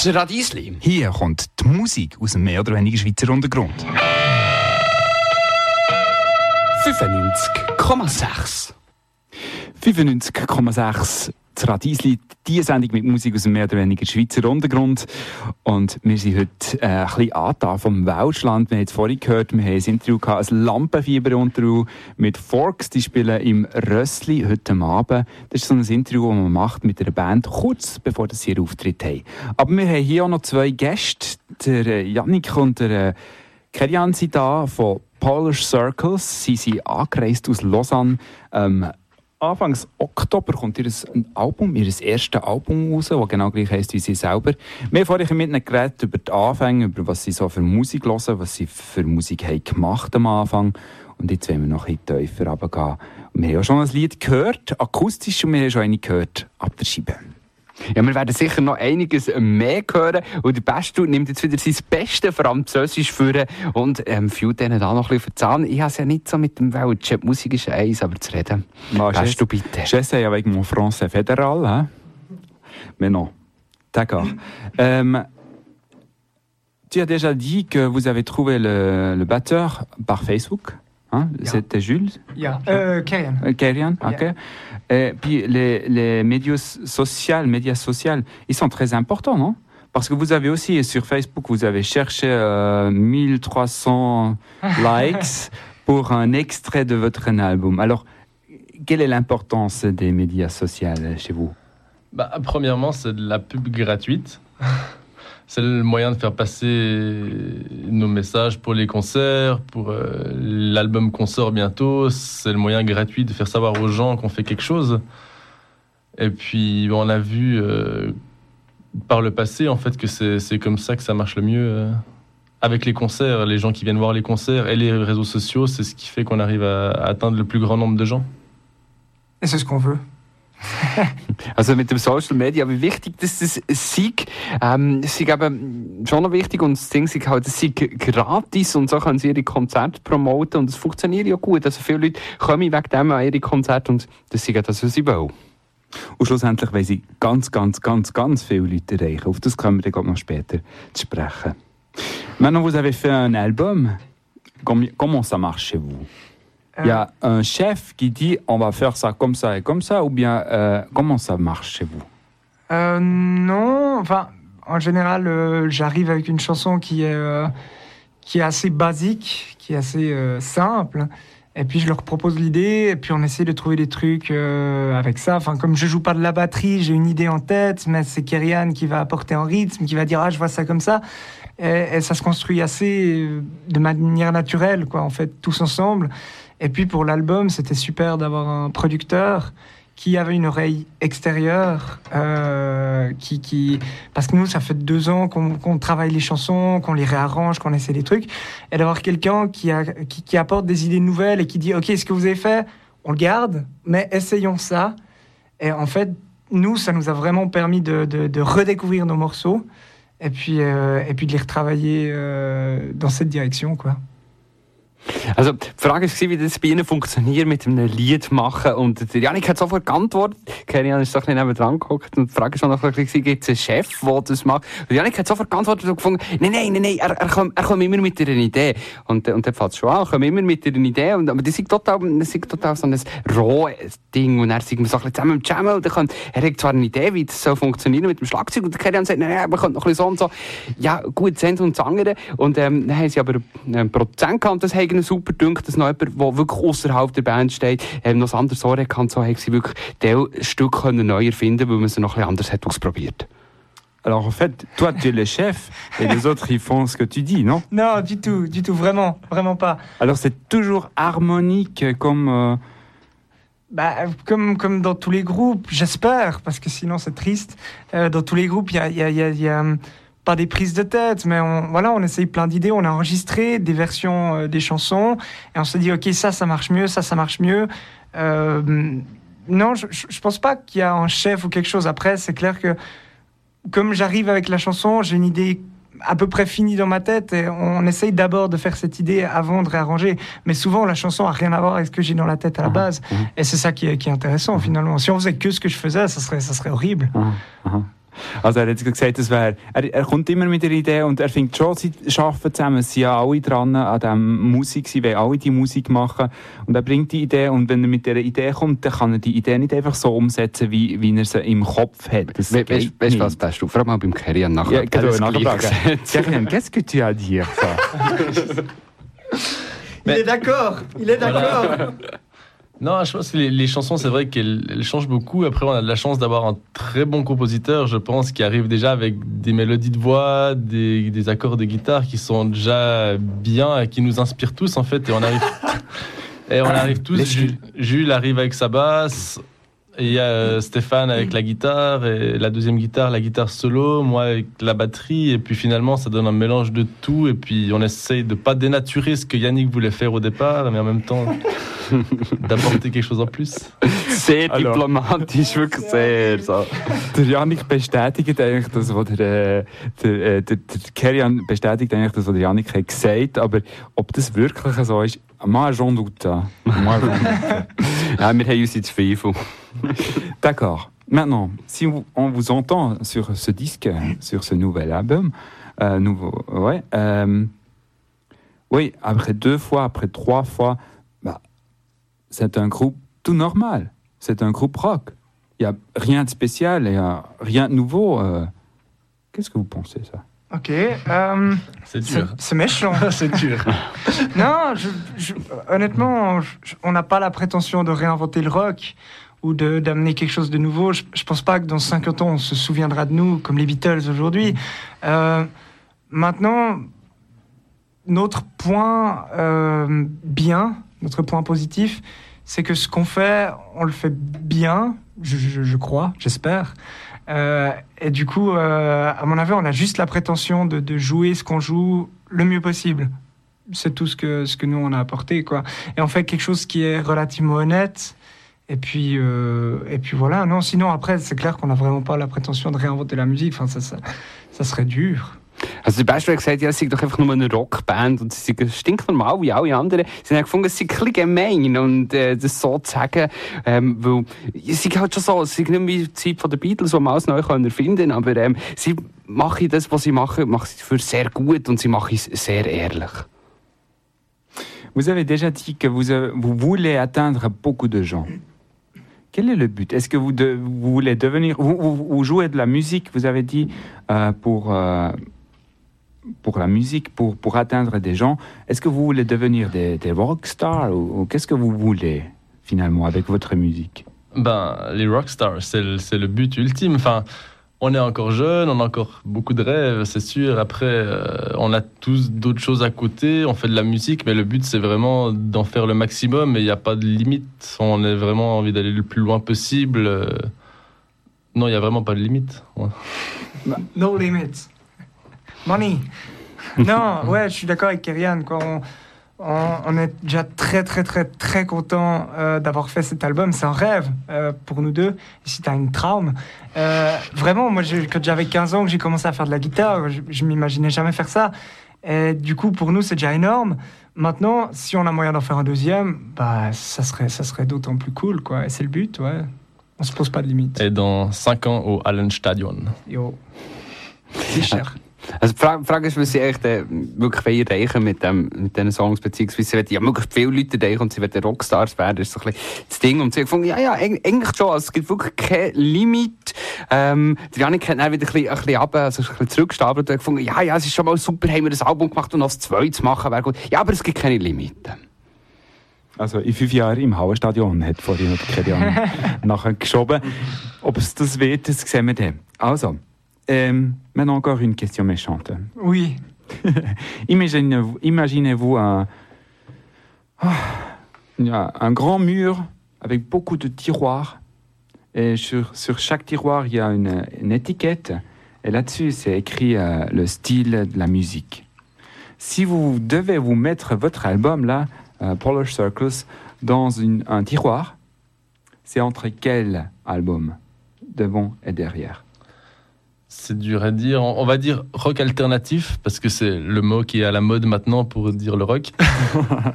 Das Radiesli. Hier kommt die Musik aus dem mehr oder weniger Schweizer Untergrund. 95,6. 95,6 das Radiesli, die Sendung mit Musik aus dem mehr oder weniger Schweizer Untergrund. Und wir sind heute äh, ein bisschen angetan vom Welschland. Wir haben es vorhin gehört, wir haben ein Interview gehabt, ein Lampenfieber-Interview mit Forks. Die spielen im Rössli heute Abend. Das ist so ein Interview, das man macht mit einer Band, kurz bevor sie ihren Auftritt haben. Aber wir haben hier auch noch zwei Gäste, der Janik und der äh, Kerian sind da von Polish Circles. Sie sind angereist aus Lausanne. Ähm, Anfangs Oktober kommt ihr Album, ihr erstes Album raus, das genau gleich heisst wie sie selber. Wir haben vorhin mit ihnen geredet über die Anfänge, über was sie so für Musik hören, was sie für Musik haben gemacht am Anfang. Und jetzt wollen wir noch ein bisschen tiefer runtergehen. wir haben ja schon ein Lied gehört, akustisch, und wir haben schon eine gehört, ab der Scheibe. Ja, wir werden sicher noch einiges mehr hören. Und der Bestu nimmt jetzt wieder sein bestes Französisch führen und ähm, fühlt denen da noch ein bisschen verzahnen. Ich habe es ja nicht so mit dem Welschen. Die Musik ist eins, aber zu reden. Bestu, bitte. J'essaie avec mon français fédéral, hein? Mais non. D'accord. euh, tu as déjà dit que vous avez trouvé le, le batteur par Facebook. Hein? Yeah. C'était Jules Yeah. Euh, Kerian. Euh, Kerian, ok. Yeah. Et puis les, les médias sociaux, médias sociaux, ils sont très importants, non? Parce que vous avez aussi sur Facebook, vous avez cherché euh, 1300 likes pour un extrait de votre album. Alors, quelle est l'importance des médias sociaux chez vous? Bah, Premièrement, c'est de la pub gratuite. C'est le moyen de faire passer nos messages pour les concerts, pour euh, l'album qu'on sort bientôt. C'est le moyen gratuit de faire savoir aux gens qu'on fait quelque chose. Et puis, on a vu euh, par le passé, en fait, que c'est comme ça que ça marche le mieux. Euh, avec les concerts, les gens qui viennent voir les concerts et les réseaux sociaux, c'est ce qui fait qu'on arrive à, à atteindre le plus grand nombre de gens. Et c'est ce qu'on veut. also mit dem Social Media, wie wichtig das ist, sei, ähm, ist eben schon noch wichtig und das Ding ist halt, es sei gratis und so können sie ihre Konzerte promoten und es funktioniert ja gut. Also viele Leute kommen wegen dem an ihre Konzerte und das ist das, was sie wollen. Und schlussendlich wollen sie ganz, ganz, ganz, ganz viele Leute erreichen. Auf das kommen wir dann noch später sprechen. Maintenant, vous avez fait un album. Comment ça marche chez vous? Il y a un chef qui dit on va faire ça comme ça et comme ça, ou bien euh, comment ça marche chez vous? Euh, Non, enfin, en général, euh, j'arrive avec une chanson qui est, euh, qui est assez basique, qui est assez euh, simple. Et puis je leur propose l'idée, et puis on essaie de trouver des trucs euh, avec ça. Enfin, comme je joue pas de la batterie, j'ai une idée en tête, mais c'est Kerian qui va apporter un rythme, qui va dire ah je vois ça comme ça. Et, et ça se construit assez de manière naturelle, quoi, en fait, tous ensemble. Et puis pour l'album, c'était super d'avoir un producteur qui avait une oreille extérieure, euh, qui, qui, parce que nous, ça fait deux ans qu'on qu travaille les chansons, qu'on les réarrange, qu'on essaie des trucs, et d'avoir quelqu'un qui, qui, apporte des idées nouvelles et qui dit, OK, ce que vous avez fait, on le garde, mais essayons ça. Et en fait, nous, ça nous a vraiment permis de, de, de redécouvrir nos morceaux et puis, euh, et puis de les retravailler euh, dans cette direction, quoi. Also, die Frage war, wie das bei Ihnen funktioniert mit einem Lied machen. Und der Janik hat sofort geantwortet. Kerian ist doch nicht neben dran geguckt. Und die Frage war noch ein bisschen, gibt es einen Chef, der das macht? Und Janik hat sofort geantwortet und gefunden, nein, nein, nein, nein, er, er, kommt, er kommt immer mit einer Idee. Und, und dann fällt es schon an, er kommt immer mit einer Idee. Und, aber das ist total, das ist total so ein rohes Ding. Und er sagt, wir so zusammen im Jammen. Und kann, er hat zwar eine Idee, wie das soll funktionieren mit dem Schlagzeug. Und Kerian sagt, nein, nein, man könnte noch ein bisschen so und so. Ja, gut, Send und das andere. Und, ähm, dann haben sie aber einen Produzent gehabt, das haben super dünkt, dass noch jemand, der wirklich außerhalb der Band steht, ähm, noch ein anderes Ohr kann, so haben sie wirklich das Stück können neu erfinden, weil man es noch ein anders hat ausprobiert. Alors en fait, toi tu es le chef et les autres ils font ce que tu dis, non Non, du tout, du tout, vraiment, vraiment pas. Alors c'est toujours harmonique comme... Euh... Bah, comme, comme dans tous les groupes, j'espère, parce que sinon c'est triste. Euh, dans tous les groupes, il y a, y, a, y, a, y a pas des prises de tête, mais on, voilà, on essaye plein d'idées. On a enregistré des versions euh, des chansons et on se dit, ok, ça, ça marche mieux, ça, ça marche mieux. Euh, non, je, je pense pas qu'il y a un chef ou quelque chose. Après, c'est clair que comme j'arrive avec la chanson, j'ai une idée à peu près finie dans ma tête et on essaye d'abord de faire cette idée avant de réarranger. Mais souvent, la chanson a rien à voir avec ce que j'ai dans la tête à la base. Et c'est ça qui est, qui est intéressant finalement. Si on faisait que ce que je faisais, ça serait, ça serait horrible. Also er hat gesagt, das wäre, er, er kommt immer mit der Idee und er findet schon, sie arbeiten zusammen, sie sind ja alle dran an dem Musik, sie wollen alle die Musik machen und er bringt die Idee und wenn er mit dieser Idee kommt, dann kann er die Idee nicht einfach so umsetzen, wie, wie er sie im Kopf hat. Das we weißt du, was bist du? Frag mal beim Kerian nachher. Ja, genau, nachher Kerian, qu'est-ce que tu as ça? Il est d'accord, il est d'accord. Non, je pense que les, les chansons, c'est vrai qu'elles elles changent beaucoup. Après, on a de la chance d'avoir un très bon compositeur, je pense, qui arrive déjà avec des mélodies de voix, des, des accords de guitare qui sont déjà bien et qui nous inspirent tous, en fait. Et on arrive, et on arrive tous. Jules, Jules arrive avec sa basse. Et il y a euh, Stéphane avec la guitare, et la deuxième guitare, la guitare solo, moi avec la batterie, et puis finalement ça donne un mélange de tout, et puis on essaye de pas dénaturer ce que Yannick voulait faire au départ, mais en même temps d'apporter quelque chose en plus. Sehr Alors. diplomatisch, wirklich sehr. So. Der Janik bestätigt eigentlich das, was der, der, der, der Kerian bestätigt eigentlich das, was der Janik hat gesagt, aber ob das wirklich so ist, moi j'en doute. Moi. D'accord. Maintenant, si on vous entend sur ce disque, sur ce nouvel album, euh, nouveau, ouais, euh, oui, après deux fois, après trois fois, c'est un groupe tout normal. C'est un groupe rock. Il n'y a rien de spécial, il n'y a rien de nouveau. euh. Qu'est-ce que vous pensez, ça? Ok. euh, C'est dur. c'est méchant. C'est dur. non, je- je- honnêtement, je- on n'a pas la prétention de réinventer le rock ou de- d'amener quelque chose de nouveau. Je, je pense pas que dans 50 ans, on se souviendra de nous comme les Beatles aujourd'hui. Euh, maintenant, notre point euh, bien, notre point positif, c'est que ce qu'on fait, on le fait bien, je, crois, j'espère. Euh, et du coup, euh, à mon avis, on a juste la prétention de, jouer ce qu'on joue le mieux possible. C'est tout ce que, ce que nous, on a apporté. Quoi. Et on fait quelque chose qui est relativement honnête. Et puis, euh, et puis voilà. Non, sinon, après, c'est clair qu'on n'a vraiment pas la prétention de réinventer la musique. Enfin, ça, ça serait dur. Also der Beste hat gesagt, ja, es sei doch einfach nur eine Rockband und sie sind stinknormal wie alle anderen. Sie haben gefunden, es sei ein bisschen gemein und äh, das so zu sagen, ähm, weil es sei halt schon so, es sei nicht wie die Zeit von den Beatles, wo man alles neu können erfinden aber ähm, sie machen das, was sie machen, machen sie für sehr gut und sie machen es sehr ehrlich. Vous avez déjà dit que vous, avez- vous voulez atteindre beaucoup de gens. Quel est le but Est-ce que vous, de- vous voulez devenir... Vous, vous- vous jouez de la musique, vous avez dit, euh, pour, euh, pour la musique, pour, pour atteindre des gens. Est-ce que vous voulez devenir des, des rockstars ou, ou qu'est-ce que vous voulez finalement avec votre musique? Ben, les rockstars, c'est le, c'est le but ultime. Enfin, on est encore jeune, on a encore beaucoup de rêves, c'est sûr. Après, euh, on a tous d'autres choses à côté, on fait de la musique, mais le but, c'est vraiment d'en faire le maximum et il n'y a pas de limite. On a vraiment envie d'aller le plus loin possible. euh. Non, il n'y a vraiment pas de limite. Ouais. No limits. Money. Non, ouais, je suis d'accord avec Kerian. Quoi. On, on- on est déjà très, très, très, très content euh, d'avoir fait cet album. C'est un rêve euh, pour nous deux. Et si tu as une traume. Euh, vraiment, moi, j'ai- quand j'avais 15 ans, que j'ai commencé à faire de la guitare, je, je m'imaginais jamais faire ça. Et du coup, pour nous, c'est déjà énorme. Maintenant, si on a moyen d'en faire un deuxième, bah, ça serait, ça serait d'autant plus cool. Quoi. Et c'est le but, ouais. On se pose pas de limites. Et dans 5 ans au Hallenstadion. Yo. Sicher. Also die Frage, ist, was sie echt äh, wirklich erreichen mit, dem, mit diesen Songs, beziehungsweise sie wollen ja möglichst viele Leute erreichen und sie wollen Rockstars werden, das ist so ein bisschen das Ding. Und sie haben gefunden, ja, ja, eig- eigentlich schon, also es gibt wirklich kein Limit. Ähm, der Janik hat dann wieder ein bisschen, ein bisschen runter, also ein bisschen zurückgestapelt und hat gefunden, ja, ja, es ist schon mal super, haben wir das Album gemacht und noch das zweite zu machen, wäre gut. Ja, aber es gibt keine Limiten. Also in fünf Jahren im Hauenstadion hat vorhin noch Kerian nachher geschoben. Ob es das wird, das sehen wir dann. Also, ähm, maintenant encore une question méchante. Oui. Imaginez-vous imaginez-vous un, grand mur avec beaucoup de tiroirs. Et sur, sur chaque tiroir, il y a une, une étiquette. Et là-dessus, c'est écrit euh, le style de la musique. Si vous devez vous mettre votre album, là, euh, Polar Circus, dans une- un tiroir, c'est entre quel album Devant et derrière? C'est dur à dire. On va dire rock alternatif, parce que c'est le mot qui est à la mode maintenant pour dire le rock.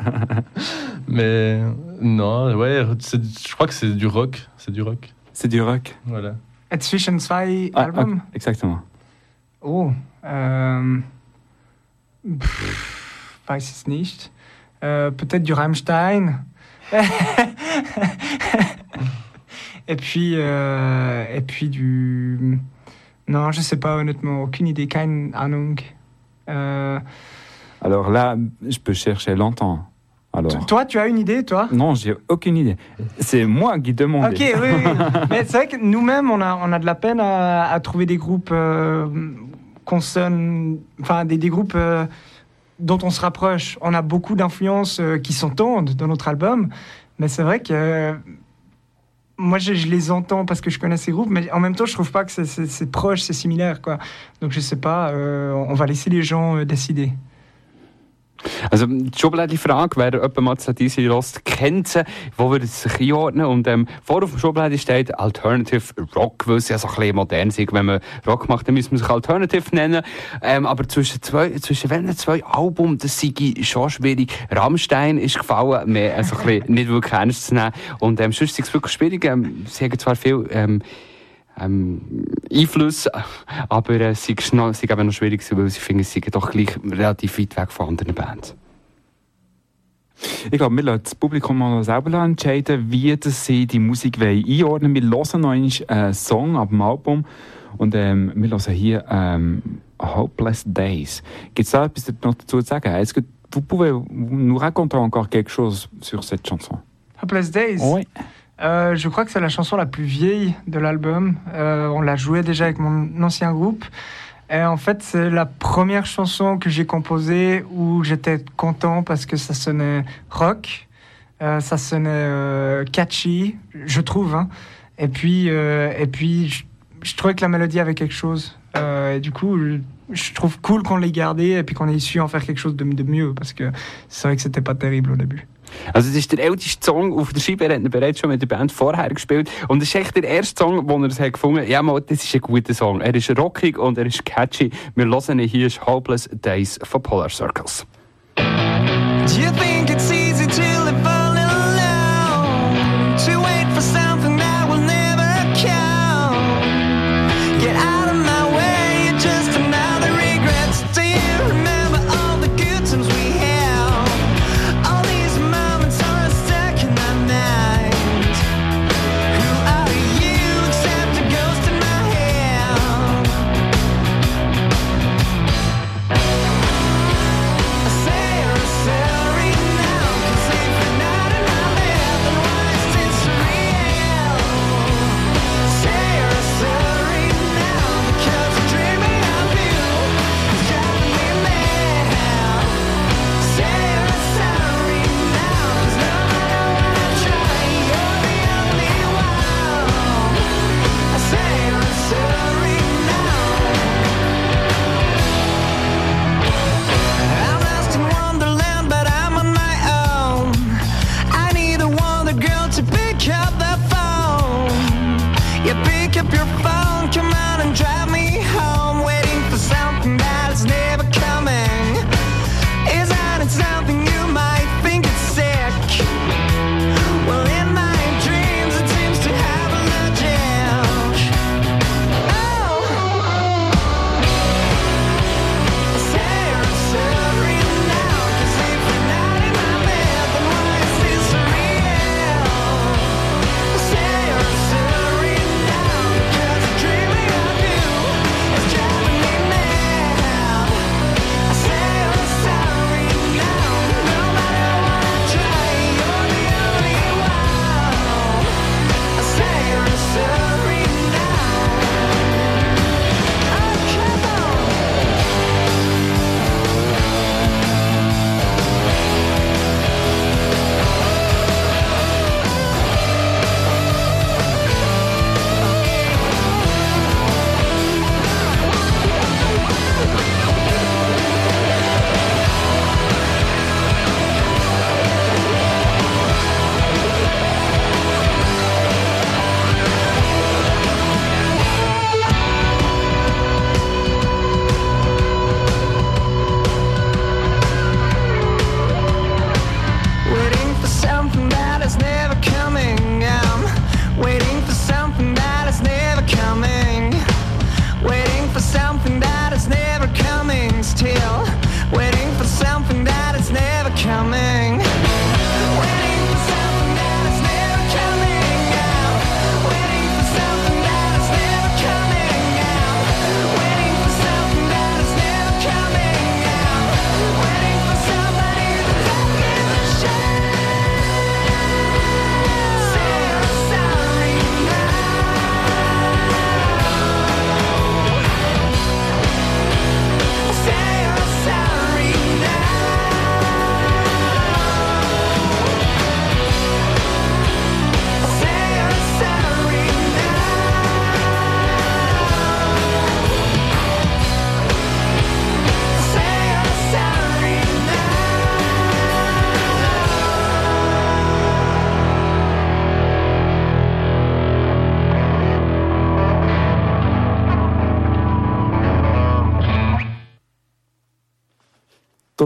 Mais non, ouais, je crois que c'est du rock. C'est du rock. C'est du rock Voilà. Äh, Zwischen zwei Ah, ah, exactement. Oh, ähm, pff, weiß es nicht. Euh, Peut-être du Rammstein. et puis, euh, et puis du. Non, je sais pas honnêtement, aucune idée, keine Ahnung. Euh, Alors là, je peux chercher longtemps. Alors. toi, tu as une idée, toi? Non, j'ai aucune idée. C'est moi qui demande. Ok, oui, oui. Mais c'est vrai que nous-mêmes, on a, on a de la peine à, à trouver des groupes euh, qu'on sonne, enfin des, des groupes euh, dont on se rapproche. On a beaucoup d'influences euh, qui s'entendent dans notre album, mais c'est vrai que moi, je, les entends parce que je connais ces groupes, mais en même temps, je trouve pas que c'est proche, c'est similaire, quoi. Donc je sais pas, euh, on va laisser les gens euh, décider. Also, die Schubladenfrage, wer jemand mal diese Rost kennt wo würde sie sich einordnen? Und ähm, vor auf dem Schublade steht Alternative Rock, weil sie ja so ein bisschen modern sind. Wenn man Rock macht, dann müssen wir sich Alternative nennen. Ähm, aber zwischen zwei, zwischen welchen zwei Alben, das sei schon schwierig. Rammstein ist gefallen, mehr also ein bisschen nicht wirklich ernst zu nehmen. Und ähm, sonst ist es wirklich schwierig. Ähm, sie haben zwar viel ähm, ähm, Einfluss, aber äh, es ist noch, es ist eben noch schwierig, weil sie finden, sie sind doch gleich relativ weit weg von anderen Bands. Ich glaube, wir lassen das Publikum mal selber entscheiden, wie das sie die Musik einordnen wollen. Wir hören noch einen äh, Song ab dem Album und ähm, wir hören hier ähm, Hopeless Days. Gibt es da etwas noch dazu zu sagen? Est-ce que vous pouvez nous raconter encore quelque chose sur cette chanson? Hopeless Days. Oui. Euh, je crois que c'est la chanson la plus vieille de l'album. Euh, on l'a jouée déjà avec mon ancien groupe. Et en fait, c'est la première chanson que j'ai composée où j'étais content parce que ça sonnait rock, euh, ça sonnait catchy, je trouve. hein. Et puis, et puis je, trouvais que la mélodie avait quelque chose. Et du coup, je, je trouve cool qu'on l'ait gardée et puis qu'on ait su en faire quelque chose de, de mieux parce que c'est vrai que c'était pas terrible au début. Also, das ist der älteste Song auf der Scheibe. Er hat ihn bereits schon mit der Band vorher gespielt. Und das ist echt der erste Song, wo er es hat gefunden hat. Ja, mal, das ist ein guter Song. Er ist rockig und er ist catchy. Wir hören ihn hier, Hopeless Days von Polar Circles. Do you think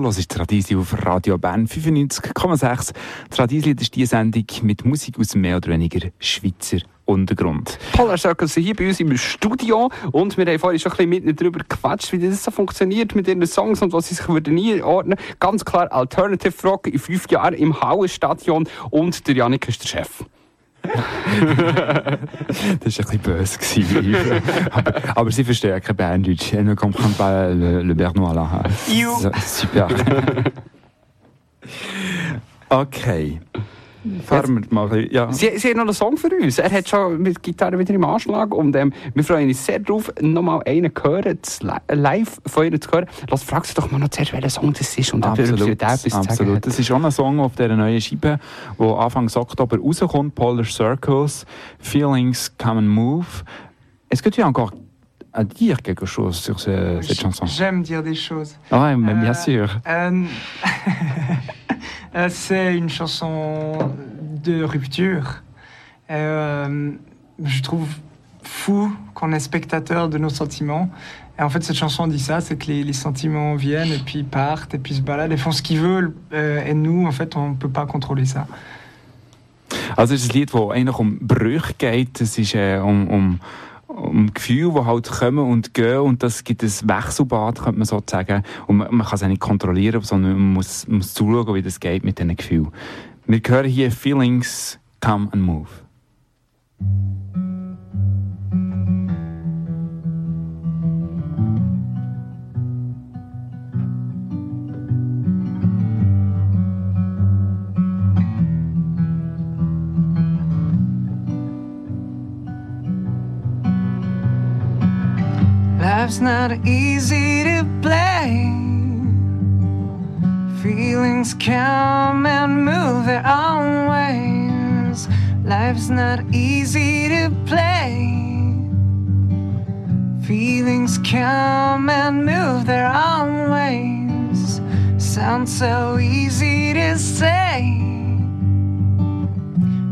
hörst Tradisi auf Radio Bern 95,6. Tradisi das ist die Sendung mit Musik aus mehr oder weniger Schweizer Untergrund. Polar Circles sind hier bei uns im Studio und wir haben vorhin schon ein bisschen mitten darüber gequatscht, wie das so funktioniert mit ihren Songs und was sie sich würden einordnen. Ganz klar Alternative Rock in fünf Jahren im Hallenstadion und der Janik ist der Chef. Das war ein bisschen böse. gewesen, aber, aber sie verstehen kein Berndeutsch. Elle ne comprend pas le, le Bernois là. Super. Okay. Fahren wir mal. Ja. Sie, sie haben noch einen Song für uns. Er hat schon mit Gitarre wieder im Anschlag und ähm, wir freuen uns sehr darauf, nochmal einen hören, live von ihnen zu hören. Lass, frag sie doch mal noch zuerst, welcher Song das ist und Absolut, etwas sagen absolut. hat. Das ist auch ein Song auf dieser neuen Scheibe, der Anfang Oktober rauskommt, Polar Circles, Feelings Come and Move. Que tu as encore à dire quelque chose sur ce- cette chanson J'aime dire des choses. Oui, mais bien Euh, sûr. Euh, euh, c'est une chanson de rupture. Euh, je trouve fou qu'on est spectateur de nos sentiments. Et en fait, cette chanson dit ça, c'est que les, les sentiments viennent et puis partent et puis se baladent et font ce qu'ils veulent. Euh, et nous, en fait, on ne peut pas contrôler ça. Also es ist ein Lied, das eigentlich um Brüche geht. Es ist äh, um, um, um Gefühle, die halt kommen und gehen. Und das gibt ein Wechselbad, könnte man so sagen. Und man, man kann es auch nicht kontrollieren, sondern man muss, muss zuschauen, wie das geht mit diesen Gefühlen. Wir hören hier Feelings Come and Move. Life's not easy to play. Feelings come and move their own ways. Life's not easy to play. Feelings come and move their own ways. Sounds so easy to say.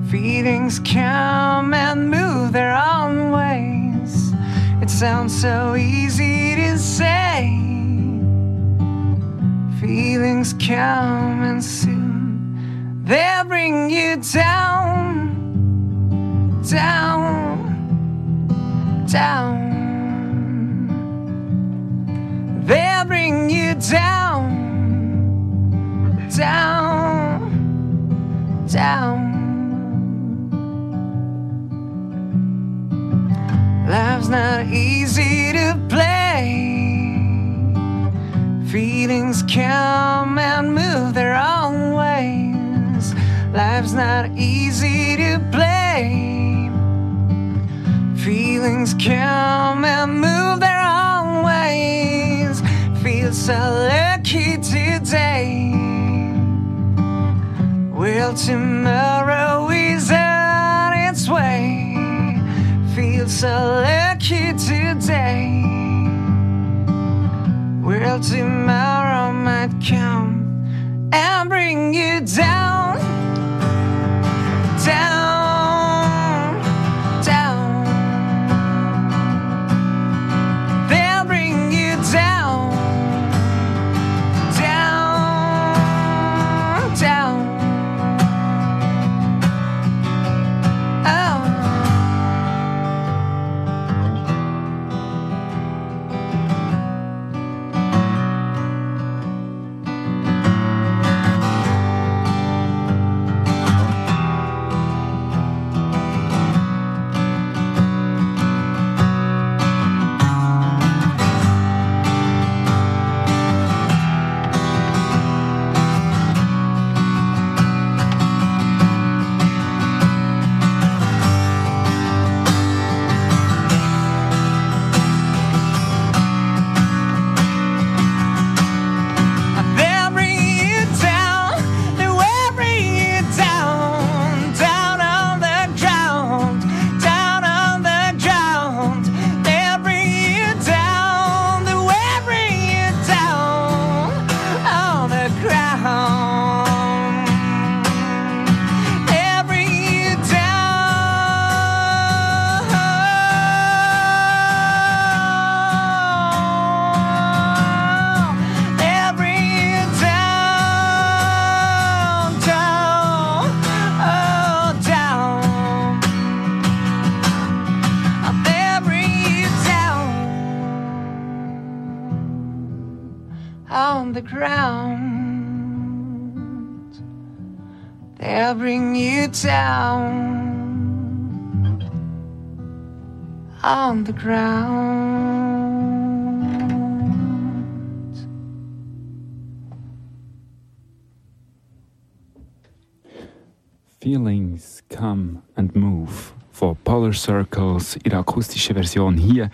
Feelings come and move their own ways. It sounds so easy to say. Feelings come and soon they'll bring you down, down, down. They'll bring you down, down, down. Life's not easy to play. Feelings come and move their own ways. Life's not easy to play. Feelings come and move their own ways. Feel so lucky today. Well, tomorrow is on its way. Feel so lucky today. Well, tomorrow might come and bring you down, down, ground. Feelings Come and Move von Polar Circles in der akustischen Version hier.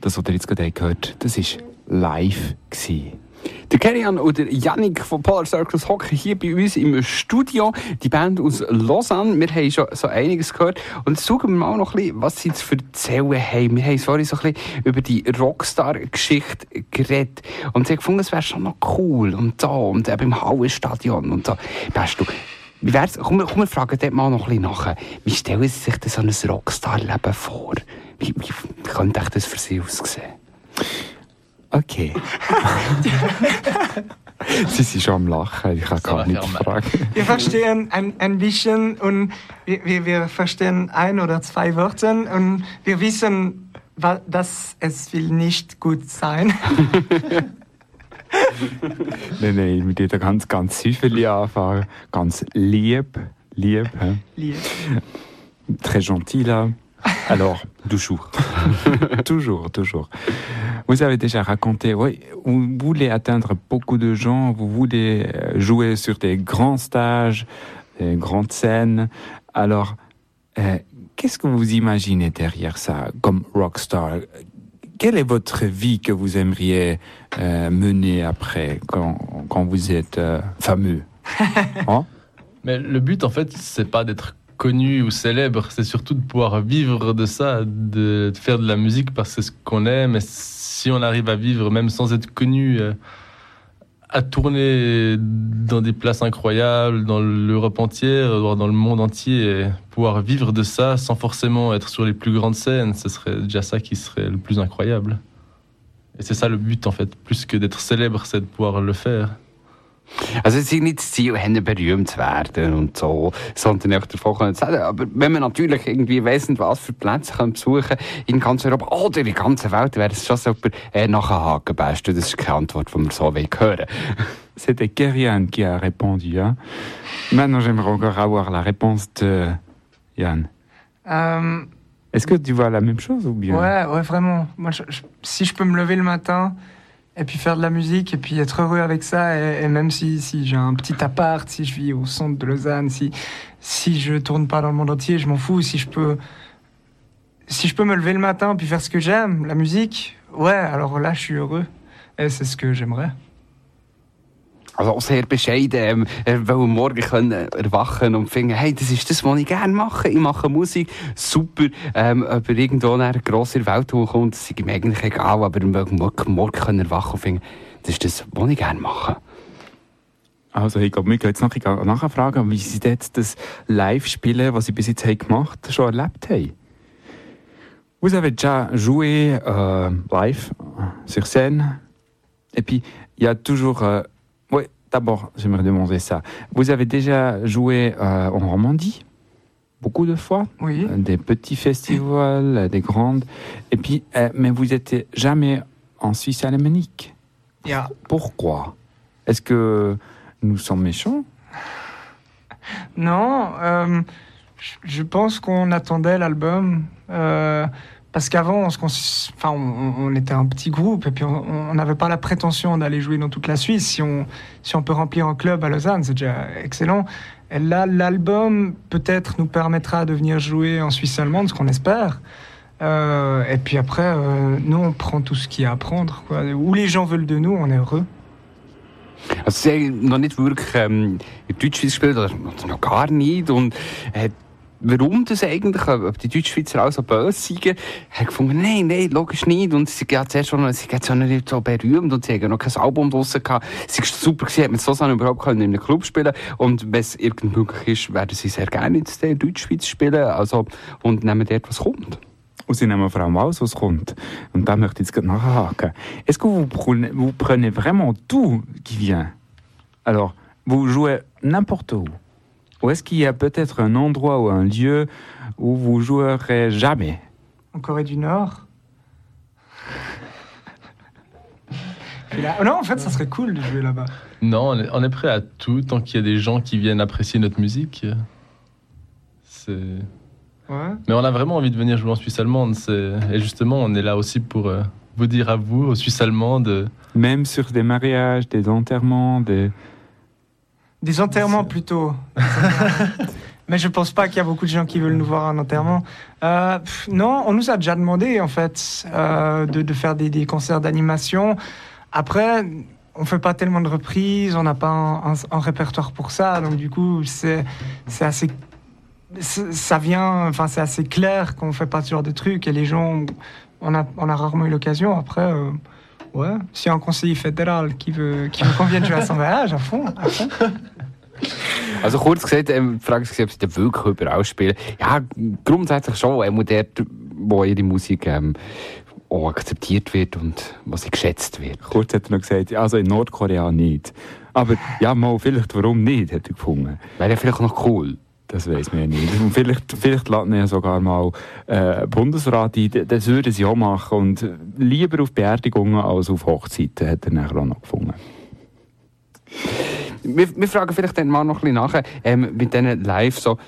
Das, was ihr jetzt gerade gehört das war live. Gewesen. Der Kerian und der Yannick von Polar Circles hocken hier bei uns im Studio. Die Band aus Lausanne. Wir haben schon so einiges gehört. Und jetzt schauen wir mal noch ein bisschen, was sie zu erzählen haben. Wir haben vorhin so ein bisschen über die Rockstar-Geschichte geredet. Und sie haben gefunden, es wäre schon noch cool. Und da, und eben im Hallenstadion und so. Weißt du, wie wär's, komm, komm, wir fragen dort mal noch ein bisschen nach. Wie stellen Sie sich denn so ein Rockstar-Leben vor? Wie, wie könnte das für Sie aussehen? Okay. Sie sind schon am Lachen, ich kann Ça gar nicht fragen. Wir verstehen ein, ein bisschen und wir, wir, verstehen ein oder zwei Wörter und wir wissen, dass es will nicht gut sein. Nein, nein, mit jeder ganz, ganz süffeli anfangen. Ganz lieb, lieb. Lieb. Très gentil. Alors, Toujours. toujours, toujours. Vous avez déjà raconté, oui, vous voulez atteindre beaucoup de gens, vous voulez euh, jouer sur des grands stages, des grandes scènes. Alors, euh, qu'est-ce que vous imaginez derrière ça comme rockstar? Quelle est votre vie que vous aimeriez euh, mener après, quand, quand vous êtes euh, fameux? Hein? Mais le but, en fait, c'est pas d'être connu ou célèbre, c'est surtout de pouvoir vivre de ça, de, faire de la musique parce que c'est ce qu'on aime. Et si on arrive à vivre, même sans être connu, euh, à tourner dans des places incroyables, dans l'Europe entière, voire dans le monde entier, et pouvoir vivre de ça sans forcément être sur les plus grandes scènes, ce serait déjà ça qui serait le plus incroyable. Et c'est ça le but, en fait, plus que d'être célèbre, c'est de pouvoir le faire. Also es ist nicht das Ziel, berühmt zu werden und so, sondern einfach davon können zu sagen. Aber wenn man natürlich irgendwie weiss was für Plätze können besuchen in ganz Europa oder in der ganzen Welt, wäre es schon super äh, nachhaken. Du, das ist keine Antwort, die wir so hören C'était Kerian qui a répondu. Hein. Maintenant, j'aimerais encore avoir la réponse de Yann. Euh, Est-ce que tu vois la même chose ou bien ouais, ouais, vraiment. Moi, je- je- si je peux me lever le matin et puis faire de la musique et puis être heureux avec ça, et, même si, si j'ai un petit appart, si je vis au centre de Lausanne, si, si je tourne pas dans le monde entier, je m'en fous. Si je peux, si je peux me lever le matin puis faire ce que j'aime, la musique, ouais, alors là, je suis heureux. Et c'est ce que j'aimerais. Also auch sehr bescheiden. Ähm, am Morgen können erwachen und finden, hey, das ist das, was ich gerne mache. Ich mache Musik, super. Ähm, ob er irgendwo nach einer grossen Welt kommt, das ist ihm eigentlich egal. Aber er morgen, morgen können erwachen und finden, das ist das, was ich gerne mache. Also, ich glaube, wir können jetzt nachher, nachher fragen, wie sie jetzt das Live-Spielen, was sie bis jetzt haben gemacht haben, schon erlebt haben. Vous avez déjà joué euh, live euh, sur scène Et puis, il y a toujours... euh, d'abord, j'aimerais demander ça. Vous avez déjà joué euh, en Romandie Beaucoup de fois? Oui. des petits festivals, des grandes. Et puis, euh, mais vous n'êtes jamais en Suisse alémanique? Ja. Pourquoi? Est-ce que nous sommes méchants? Non, euh, je- je pense qu'on attendait l'album. euh, parce qu'avant, on, enfin, on, était un petit groupe et puis on n'avait pas la prétention d'aller jouer dans toute la Suisse. Si on, peut remplir un club à Lausanne, c'est déjà excellent. Et là, l'album peut-être nous permettra de venir jouer en Suisse allemande, ce qu'on espère. Euh, et puis après, euh, nous, on prend tout ce qu'il y a à prendre. Où les gens veulent de nous, on est heureux. Sie haben noch nicht wirklich ähm, Deutschschweiz gespielt, oder noch gar nicht. Und warum das eigentlich, ob die Deutschschweizer auch so böse sind, haben gefunden, nein, nein, logisch nicht. Und sie haben zuerst schon, sie haben noch nicht so berühmt und sie haben noch kein Album draussen gehabt. Es war super gewesen, hat so Sachen überhaupt können in einem Club spielen Und wenn es irgend möglich ist, werden sie sehr gerne in der Deutschschweiz spielen. Also, und nehmen dort, was kommt. Und sie nehmen vor allem alles, was kommt. Und da möchte ich jetzt gerade nachhaken. Est-ce que vous prenez, vous prenez vraiment tout qui vient Alors, vous jouez n'importe où Ou est-ce qu'il y a peut-être un endroit ou un lieu où vous jouerez jamais? En Corée du Nord? Là- Non, en fait, ça serait cool de jouer là-bas. Non, on est, on est prêt à tout tant qu'il y a des gens qui viennent apprécier notre musique. C'est... Ouais. Mais on a vraiment envie de venir jouer en Suisse allemande. c'est- Et justement, on est là aussi pour euh, vous dire à vous, aux Suisses allemandes, euh, Même sur des mariages, des enterrements, des... Des enterrements plutôt. Mais je pense pas qu'il y a beaucoup de gens qui veulent nous voir en enterrement. Euh, pff, non, on nous a déjà demandé en fait euh, de, de faire des, des concerts d'animation. Après, on fait pas tellement de reprises, on n'a pas un, un- un répertoire pour ça, donc du coup c'est c'est assez ça vient, enfin c'est assez clair qu'on fait pas ce genre de trucs et les gens, on a on a rarement eu l'occasion. Après. euh, Ouais, s'il y a un conseiller fédéral qui veut, qui veut qu'on vienne jouer à son mariage, à fond, à fond. Also kurz gesagt, ähm, die Frage war, ob sie dann wirklich überall spielen. Ja, grundsätzlich schon, ähm, dort, wo ihre Musik ähm, auch akzeptiert wird und wo sie geschätzt wird. Kurz hat er noch gesagt, also in Nordkorea nicht. Aber ja, mal, vielleicht warum nicht, hat er gefunden. Wäre ja vielleicht noch cool. Das weiß man ja nicht. Und vielleicht, vielleicht laden ja sogar mal äh, Bundesrat ein. Das würden sie auch machen. Und lieber auf Beerdigungen als auf Hochzeiten, hat er nachher auch noch gefunden. Wir, wir fragen vielleicht dann mal noch ein bisschen nach, ähm, mit diesen Live so,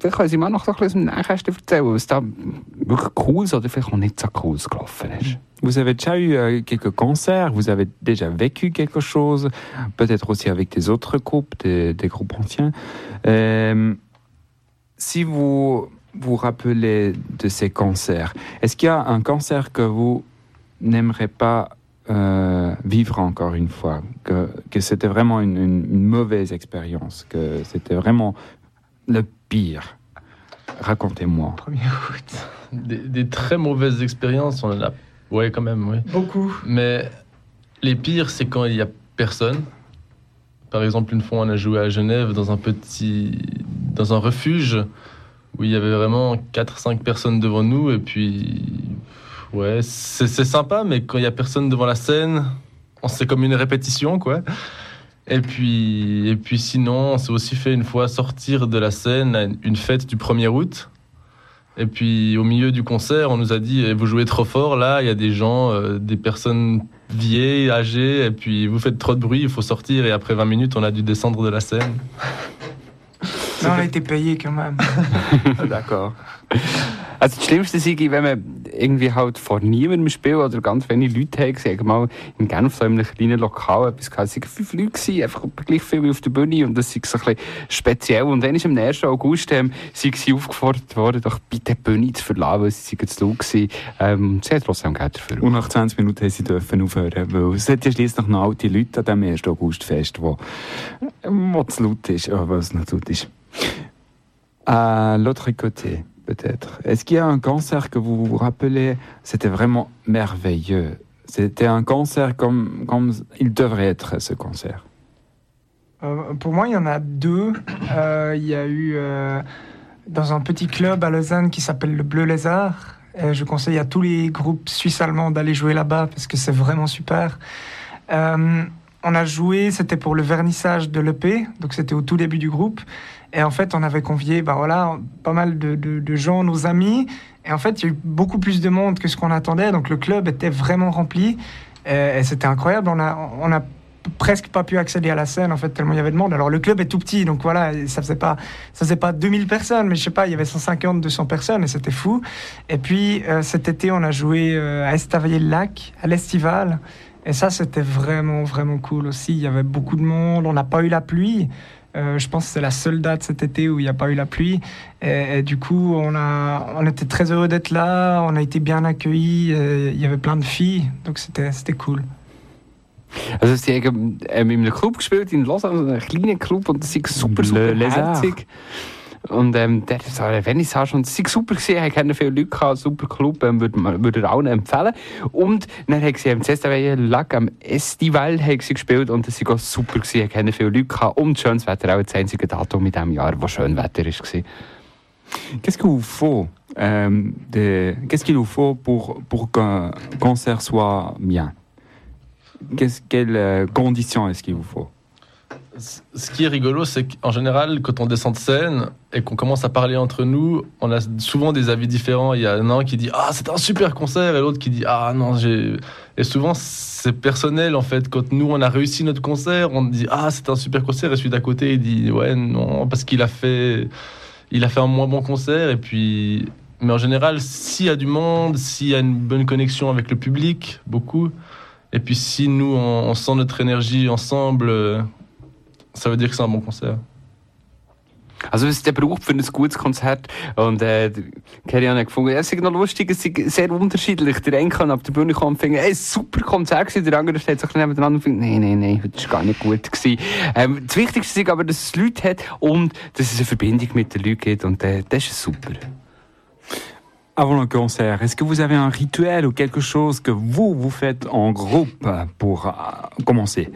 vielleicht können Sie mal noch so ein bisschen Nähkästchen erzählen, was da wirklich cooles oder vielleicht auch nicht so cooles gelaufen ist. Vous avez déjà eu euh, quelques concerts, vous avez déjà vécu quelque chose, peut-être aussi avec des autres groupes, des, des groupes anciens. Euh, si vous vous rappelez de ces concerts, est-ce qu'il y a un concert que vous n'aimerez pas euh, vivre encore une fois, que, que c'était vraiment une, une- une mauvaise expérience, que c'était vraiment le pire? Racontez-moi. Premier août. des, des très mauvaises expériences. On en a, ouais, quand même, oui. Beaucoup. Mais les pires, c'est quand il y a personne. Par exemple, une fois, on a joué à Genève dans un petit, dans un refuge où il y avait vraiment 4-5 personnes devant nous. Et puis, ouais, c'est sympa, mais quand il y a personne devant la scène, c'est comme une répétition, quoi. Et puis, et puis sinon, on s'est aussi fait une fois sortir de la scène à une fête du 1er août. Et puis au milieu du concert, on nous a dit eh, vous jouez trop fort là, il y a des gens, euh, des personnes vieilles, âgées, et puis vous faites trop de bruit, il faut sortir. Et après 20 minutes, on a dû descendre de la scène. Mais on a été payé quand même. D'accord. Also das Schlimmste ist, wenn man irgendwie halt vor niemandem spielt oder ganz wenige Leute. Ich habe mal in Genf so in einem kleinen Lokal etwas gehabt. Es waren fünf Leute, gewesen, einfach gleich viel wie auf der Bühne und das ist so ein bisschen speziell. Und dann ist am 1. August ähm, sind sie aufgefordert worden, doch bitte die Bühne zu verlassen, weil sie sind zu laut gewesen. Ähm, sie haben trotzdem Geld dafür. Und nach 20 Minuten haben sie dürfen aufhören, weil es hat ja schliesslich noch alte Leute an dem 1. Augustfest, wo, wo zu laut ist, äh, wo es noch laut ist. À l'autre côté, peut-être. Est-ce qu'il y a un concert que vous vous rappelez? C'était vraiment merveilleux. C'était un concert comme, comme il devrait être, ce concert. Euh, pour moi, il y en a deux. Euh, Il y a eu euh, dans un petit club à Lausanne qui s'appelle le Bleu Lézard. Je conseille à tous les groupes suisses-allemands d'aller jouer là-bas parce que c'est vraiment super. On a joué, c'était pour le vernissage de l'EP, donc c'était au tout début du groupe. Et en fait, on avait convié ben voilà, pas mal de, gens, nos amis. Et en fait, il y a eu beaucoup plus de monde que ce qu'on attendait. Donc le club était vraiment rempli. Et, et c'était incroyable. On a, on a presque pas pu accéder à la scène, en fait, tellement il y avait de monde. Alors le club est tout petit, donc voilà, ça faisait pas, ça faisait pas 2000 personnes, mais je sais pas, il y avait 150, 200 personnes et c'était fou. Et puis euh, cet été, on a joué euh, à Estavayer-le-Lac, à l'Estival. Et ça, c'était vraiment, vraiment cool aussi. Il y avait beaucoup de monde. On n'a pas eu la pluie. Euh, je pense que c'est la seule date cet été où il n'y a pas eu la pluie. Et, et du coup, on, a, on était très heureux d'être là. On a été bien accueillis. et Il y avait plein de filles. Donc c'était c'était cool. Also sie haben ähm, in einem Club gespielt, in Lausanne, einem kleinen Club und das ist super, Le super Lézard. Und ähm, der so eine Vernissage und es war super gewesen, ich hatte viele Leute gehabt, super Club, ähm, würde würde ich allen empfehlen. Und dann haben sie am Cestaveille Lac am Estival gespielt und das war super gewesen, ich hatte viele Leute gehabt und schönes Wetter, auch das einzige Datum in diesem Jahr, wo schön Wetter war. Qu'est-ce qu'il vous faut euh, de- Qu'est-ce qu'il vous faut pour, pour qu'un concert soit bien Qu'est-ce- Quelles euh, conditions est-ce qu'il vous faut Ce qui est rigolo, c'est qu'en général, quand on descend de scène et qu'on commence à parler entre nous, on a souvent des avis différents. Il y a un qui dit Ah, c'était un super concert, et l'autre qui dit Ah, non, j'ai Et souvent, c'est personnel en fait. Quand nous, on a réussi notre concert, on dit Ah, c'est un super concert. Et celui d'à côté, il dit Ouais, non, parce qu'il a fait. Il a fait un moins bon concert. Et puis. Mais en général, s'il y a du monde, s'il y a une bonne connexion avec le public, beaucoup. Et puis si nous, on sent notre énergie ensemble, ça veut dire que c'est un bon concert. Also was es der braucht für ein gutes Konzert. Und äh, Kerian hat gefunden, es ist noch lustig, es ist sehr unterschiedlich. Der eine kann auf der Bühne kommen und finden, ey, super Konzert gewesen. Der andere steht sich nebeneinander und findet, nein, nein, nein, das war gar nicht gut gewesen. Ähm, das Wichtigste ist aber, dass es Leute hat und dass es eine Verbindung mit den Leuten gibt. Und äh, das ist super. Avant le concert, est-ce que vous avez un rituel ou quelque chose que vous, vous faites en groupe pour euh, commencer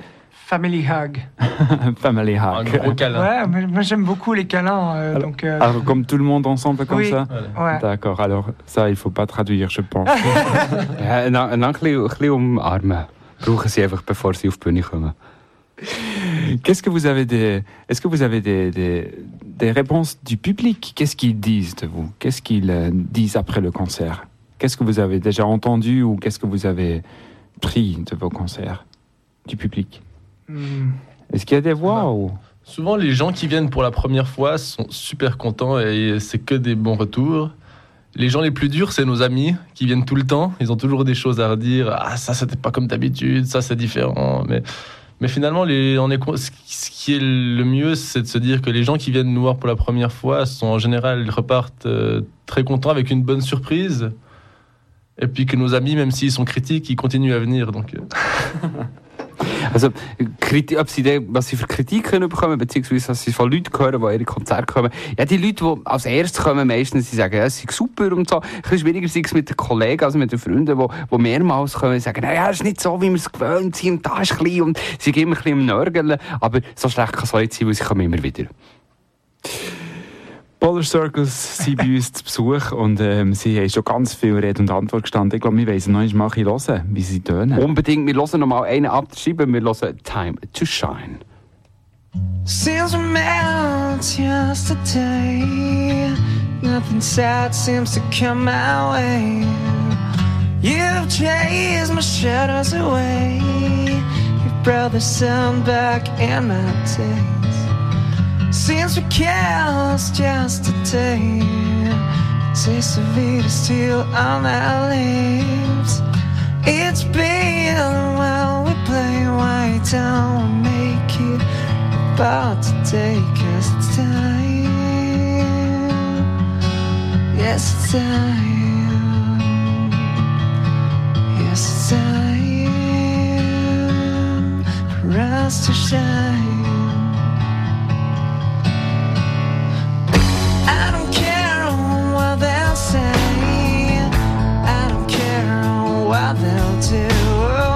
Family hug. Family Un hug. gros câlin. Ouais, mais moi j'aime beaucoup les câlins. euh, Alors- donc, euh, Alors, comme tout le monde ensemble comme Oui. ça Voilà. ouais. D'accord, alors ça, il faut pas traduire, je pense. Een bisschen umarmen. Brauchen sie einfach, bevor sie auf die Bühne kommen. Qu'est-ce que vous avez des, est-ce que vous avez des, des, des réponses du public? Qu'est-ce qu'ils disent de vous? Qu'est-ce qu'ils euh, disent après le concert? Qu'est-ce que vous avez déjà entendu ou qu'est-ce que vous avez pris de vos concerts du public? Hmm. Est-ce qu'il y a des voix Bah. ou Souvent, les gens qui viennent pour la première fois sont super contents et c'est que des bons retours. Les gens les plus durs, c'est nos amis qui viennent tout le temps. Ils ont toujours des choses à redire. Ah, ça, c'était pas comme d'habitude. Ça, c'est différent. Mais, mais finalement, les, on est, con- ce qui- ce qui est le mieux, c'est de se dire que les gens qui viennent nous voir pour la première fois sont en général, ils repartent euh, très contents avec une bonne surprise. Et puis que nos amis, même s'ils sont critiques, ils continuent à venir. Donc, euh, Also, Kriti ob sie dann, was sie für Kritiken bekommen, beziehungsweise was sie von Leuten hören, die ihre Konzerte kommen. Ja, die Leute, die als erstes kommen, meistens, die sagen, ja, es ist super und so. Ein bisschen schwieriger ist es mit den Kollegen, also mit den Freunden, die, mehrmals kommen sagen, naja, es ist nicht so, wie wir es gewöhnt sind, da ist ein bisschen, und sie gehen immer ein bisschen im Nörgeln, aber so schlecht kann es auch nicht sein, weil sie kommen immer wieder. Polar Circus sind bei uns zu Besuch und ähm, sie haben schon ganz viel Rede und Antwort gestanden. Ich glaube, wir wollen noch einmal hören, wie sie tönen. Unbedingt, wir hören noch mal einen abschreiben, wir hören Time to Shine. Since we met yesterday, nothing sad seems to come my way. You've chased my shadows away. You brought the sun back in my days. Since we kissed yesterday, taste of it is still on my lips. It's been while we play, why don't we make it? about to take us time. Yes, it's time. Yes, it's time for us to shine. what they'll do.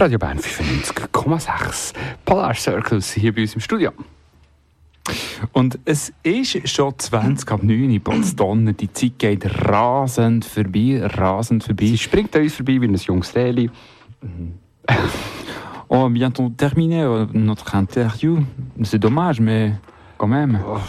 Radio Bern 95,6. Polar Circles hier bei uns im Studio. Und es ist schon 20 ab 9 in Potsdam. Die Zeit geht rasend vorbei, rasend vorbei. Sie springt an uns vorbei wie ein junges Reli. On va bientôt terminer euh, notre interview. C'est dommage, mais quand même. Geht,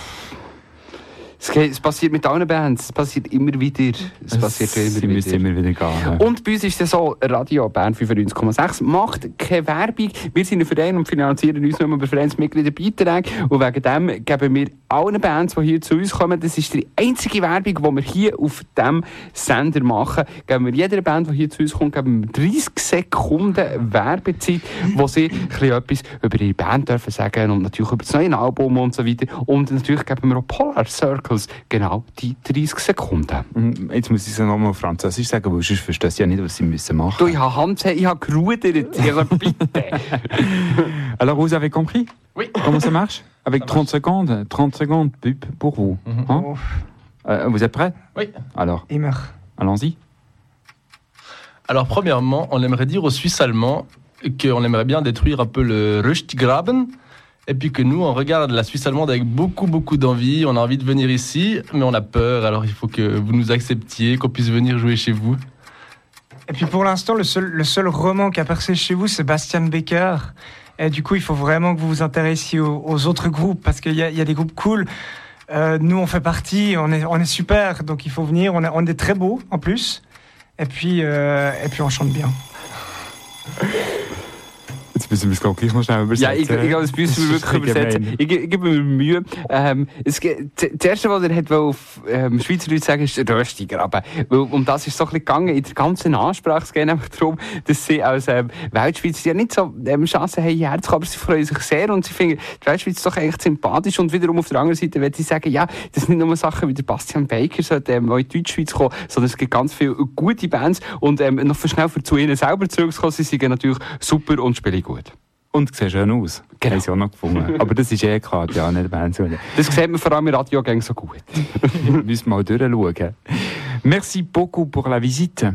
es passiert mit allen Bands, es passiert immer wieder. Es passiert immer Sie müssen wieder. immer wieder gehen. Und bei uns ist es so, Radio Bern 95,6 macht keine Werbung. Wir sind ein Verein und finanzieren uns nur über Vereinsmitgliederbeiträge. Und wegen dem geben wir allen Bands, die hier zu uns kommen, das ist die einzige Werbung, die wir hier auf diesem Sender machen, geben wir jeder Band, die hier zu uns kommt, geben wir 30 Sekunden Werbezeit, wo sie ein bisschen etwas über ihre Band dürfen sagen und natürlich über das neue Album und so weiter. Und natürlich geben wir auch Polar Circles genau die 30 Sekunden. Mm, Jetzt muss ich es nochmal auf Französisch sagen, weil sonst verstehst du ja nicht, was sie müssen machen Du, ich habe Hand, ich habe gerudert. Also bitte. Alors, vous avez compris? Oui. Comment ça marche? Avec 30 secondes, 30 secondes pub pour vous. Hein? Oh, Euh, vous êtes prêts? Oui. Alors, immer. allons-y. Alors, premièrement, on aimerait dire aux Suisses allemands qu'on aimerait bien détruire un peu le Rustgraben. Et puis que nous, on regarde la Suisse allemande avec beaucoup, beaucoup d'envie. On a envie de venir ici, mais on a peur. Alors, il faut que vous nous acceptiez, qu'on puisse venir jouer chez vous. Et puis pour l'instant, le seul, le seul roman qui a percé chez vous, c'est Bastian Becker. Et du coup, il faut vraiment que vous vous intéressiez aux, autres groupes parce qu'il y, a- y a des groupes cool. Euh, nous, on fait partie, on est, on est super, donc il faut venir. On est, on est très beau en plus. Et puis, euh, et puis on chante bien. Müssen wir es glaube ich noch schnell übersetzen. Ja, ich, ich glaube, das müssen wir wirklich übersetzen. Ich, ich gebe mir Mühe. Ähm, es, das Erste, was er hat auf ähm, Schweizerdeutsch sagen, ist der Röstigraben. Weil um das ist so ein bisschen gegangen. In der ganzen Ansprache es geht einfach darum, dass sie als ähm, Weltschweizer ja nicht so ähm, Chancen haben, hierher zu kommen, aber sie freuen sich sehr und sie finden die Weltschweiz doch eigentlich sympathisch. Und wiederum auf der anderen Seite wenn sie sagen, ja, das sind nicht nur Sachen wie der Bastian Baker, sollte ähm, in die Deutschschweiz kommen, sondern es gibt ganz viele gute Bands. Und ähm, noch schnell für zu ihnen selber zurückzukommen, sie sind natürlich super und spielen gut. Und sieht schön aus. Genau. Haben sie auch noch gefunden. Aber das ist eh klar, ja, nicht zu Das sieht man vor allem im Radiogängen so gut. Müssen wir mal durchschauen. Merci beaucoup pour la visite.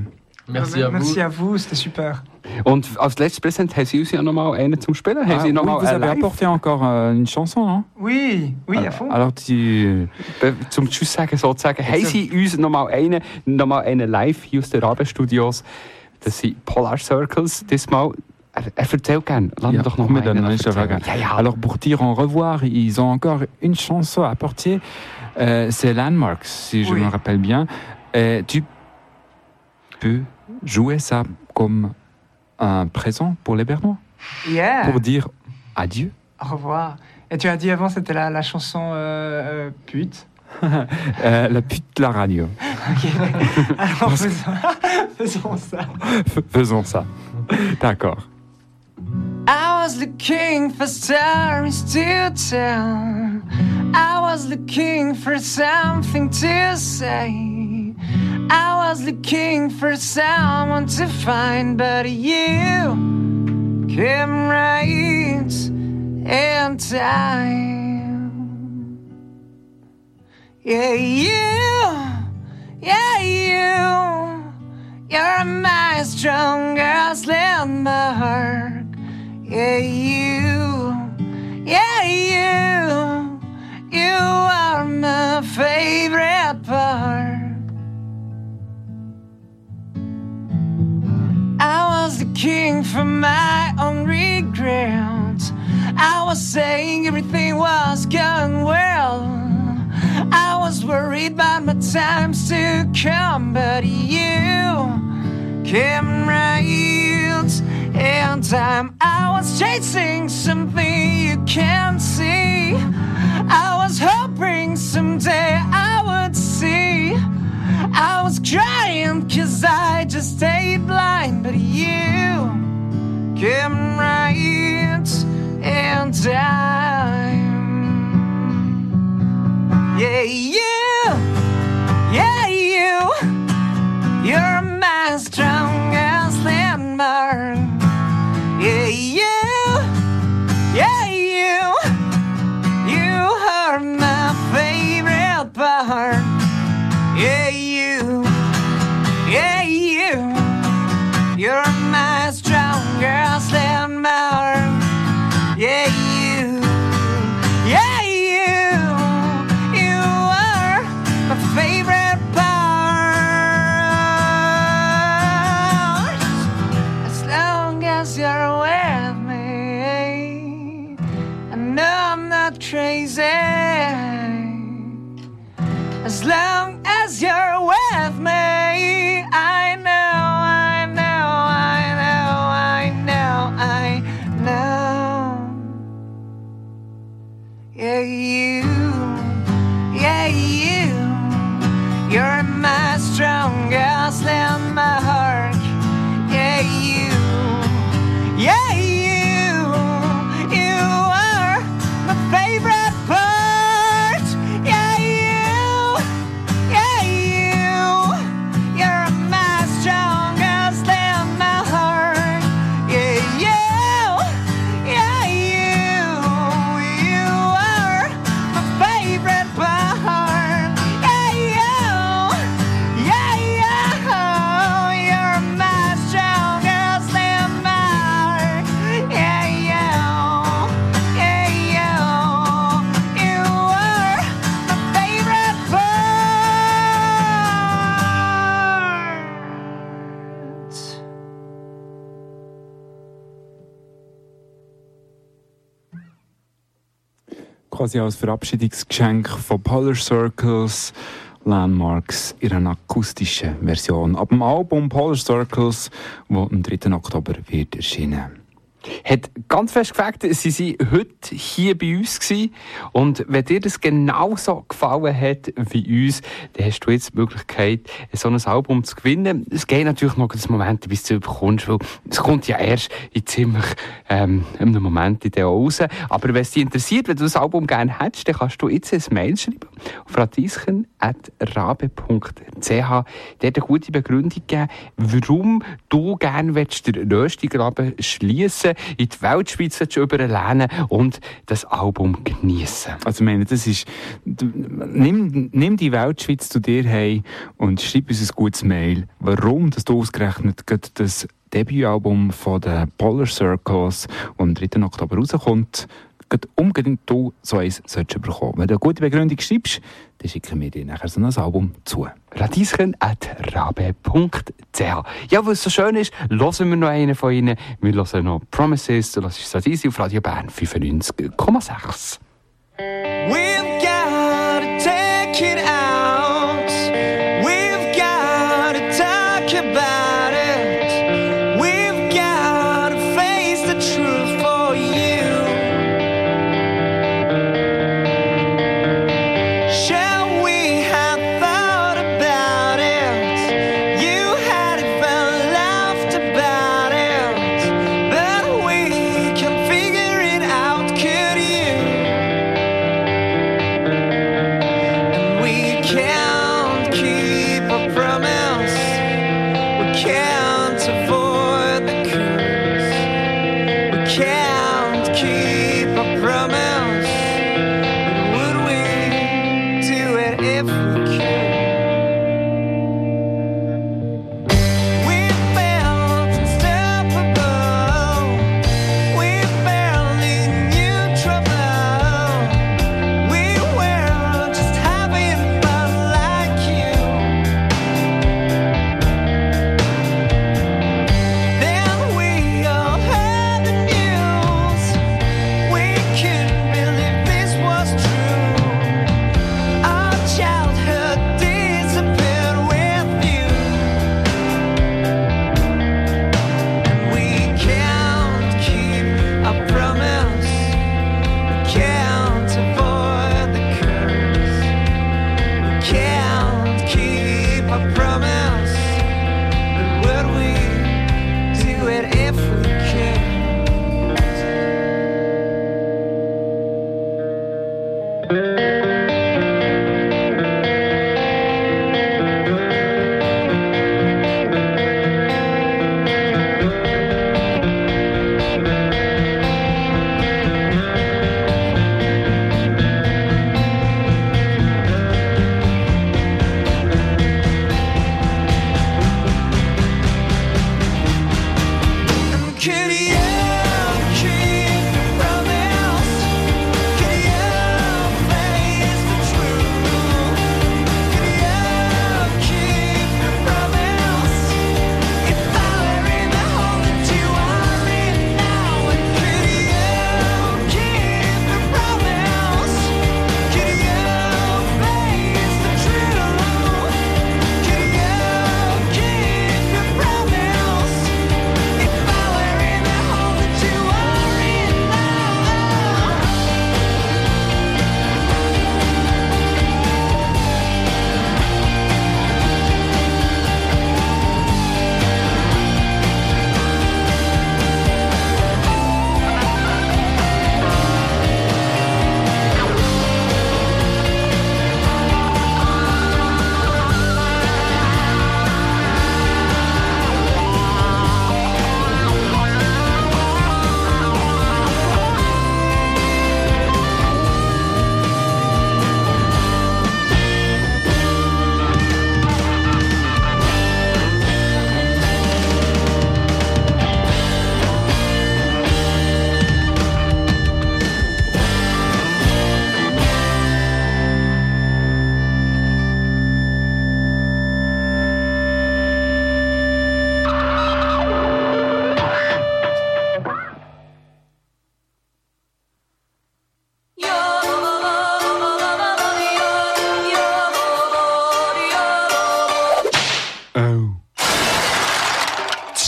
Merci à vous. Merci à vous, c'était super. Und als letztes Präsent haben Sie uns ja noch mal einen zum Spielen. Haben Ah, Sie noch oui, mal vous avez apporté encore euh, une chanson, non Oui, oui, à fond. Alors, tu... äh, zum Tschüss sagen sozusagen, haben Sie uns noch mal einen, noch mal einen live hier aus den Rabenstudios. Das sind Polar Circles. Diesmal, Alors, pour dire au revoir, ils ont encore une chanson à apporter. Euh, c'est Landmark, si je Oui. me rappelle bien. Euh, tu peux jouer ça comme un présent pour les Bernois Yeah. Pour dire adieu Au revoir. Et tu as dit avant, c'était la, la chanson euh, euh, pute. Euh, La pute de la radio. Alors faisons, faisons ça. F- Faisons ça. D'accord. I was looking for stories to tell. I was looking for something to say. I was looking for someone to find, but you came right in time. Yeah, you, yeah, you, you're my strongest landmark. Yeah, you, yeah, you, you are my favorite part. I was the king for my own regrets. I was saying everything was going well. I was worried about my times to come, but you came right in time. I was chasing something you can't see. I was hoping someday I would see. I was crying cause I just stayed blind, but you came right in time. Yeah, you, yeah, you, you're my strongest admire Quasi als Verabschiedungsgeschenk von Polar Circles Landmarks in einer akustischen Version. Ab dem Album Polar Circles, wo am 3. Oktober wird erscheinen. Hat ganz fest gefragt, sie sind heute hier bei uns gewesen. Und wenn dir das genauso gefallen hat wie uns, dann hast du jetzt die Möglichkeit, so ein Album zu gewinnen. Es geht natürlich noch einen Moment, bis du es bekommst, weil es kommt ja erst in ziemlich ähm, einem Moment in der raus. Aber wenn es dich interessiert, wenn du das Album gerne hättest, dann kannst du jetzt ein Mail schreiben auf radieschen.rabe.ch. Dort eine gute Begründung geben, warum du gerne willst, den Röstigraben schliessen in die Weltschweiz willst überlehnen und das Album geniessen. Also ich meine, das ist, nimm, nimm die Weltschweiz zu dir heim und schreib uns ein gutes Mail, warum dass du ausgerechnet das Debütalbum von den Polar Circles, das am 3. Oktober rauskommt, unbedingt du so eins solltest bekommen. Wenn du eine gute Begründung schreibst, dann schicken wir dir nachher so ein Album zu. radieschen.rabe.ch Ja, was so schön ist, hören wir noch einen von ihnen. Wir hören noch Promises, du hörst Sadisi auf Radio Bern 95,6. We've got to take it out. care.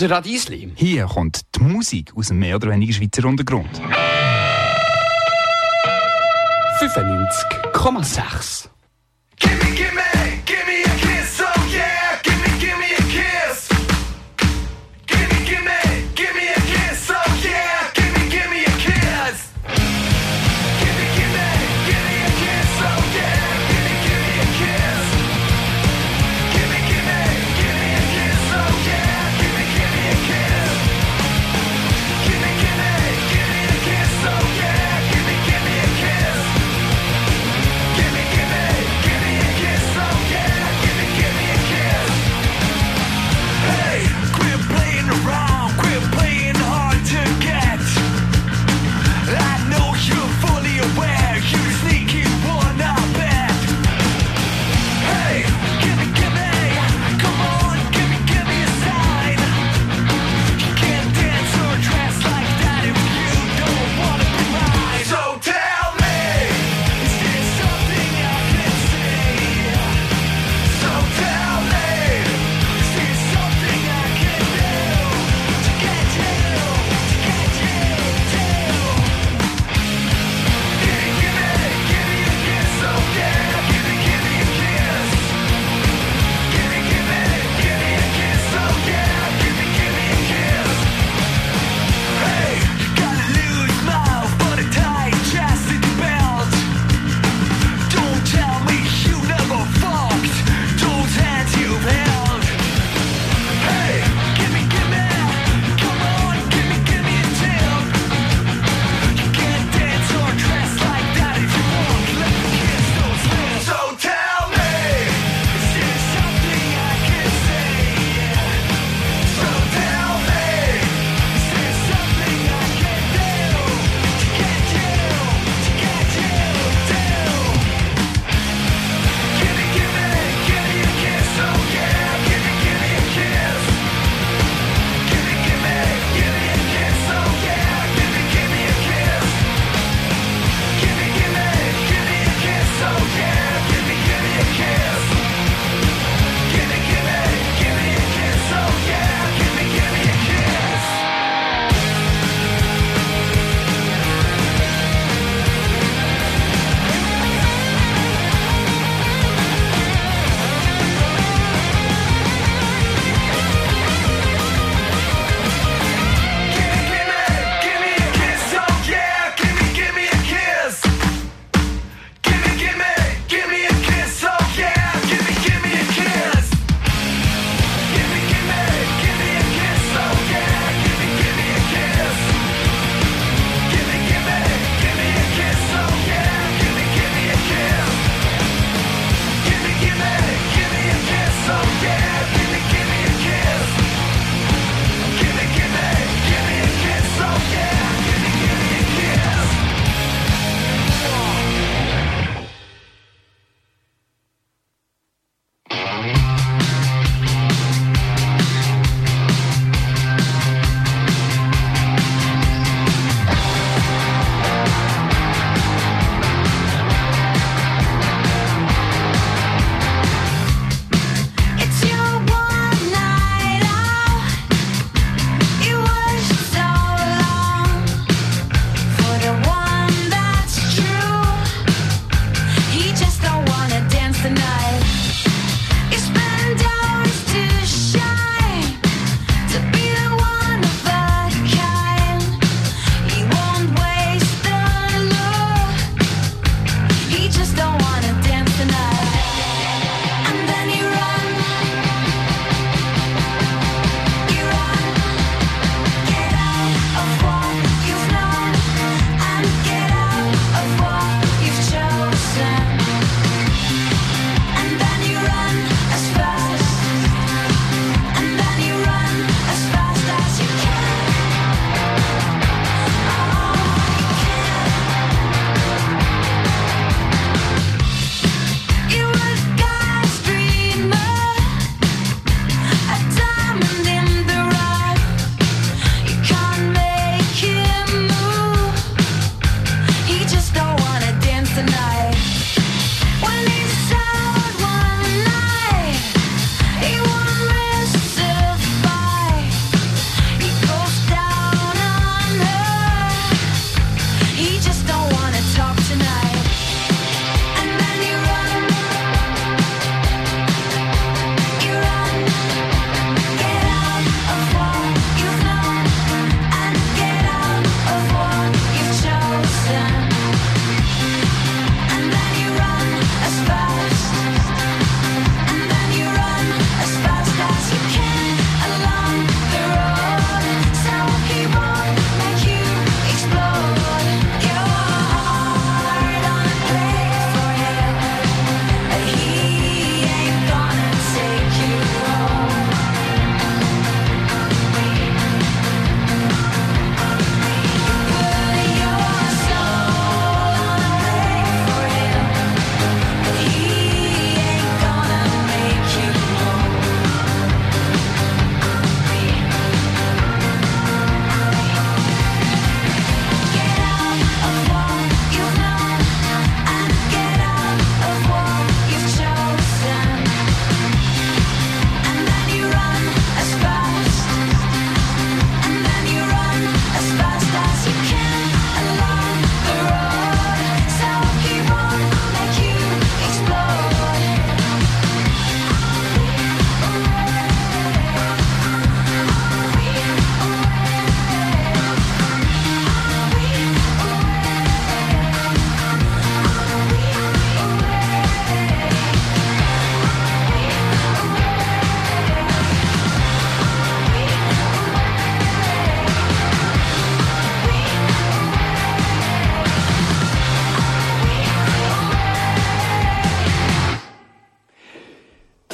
Radiesli. Hier kommt die Musik aus dem mehr oder weniger Schweizer Untergrund. 95,6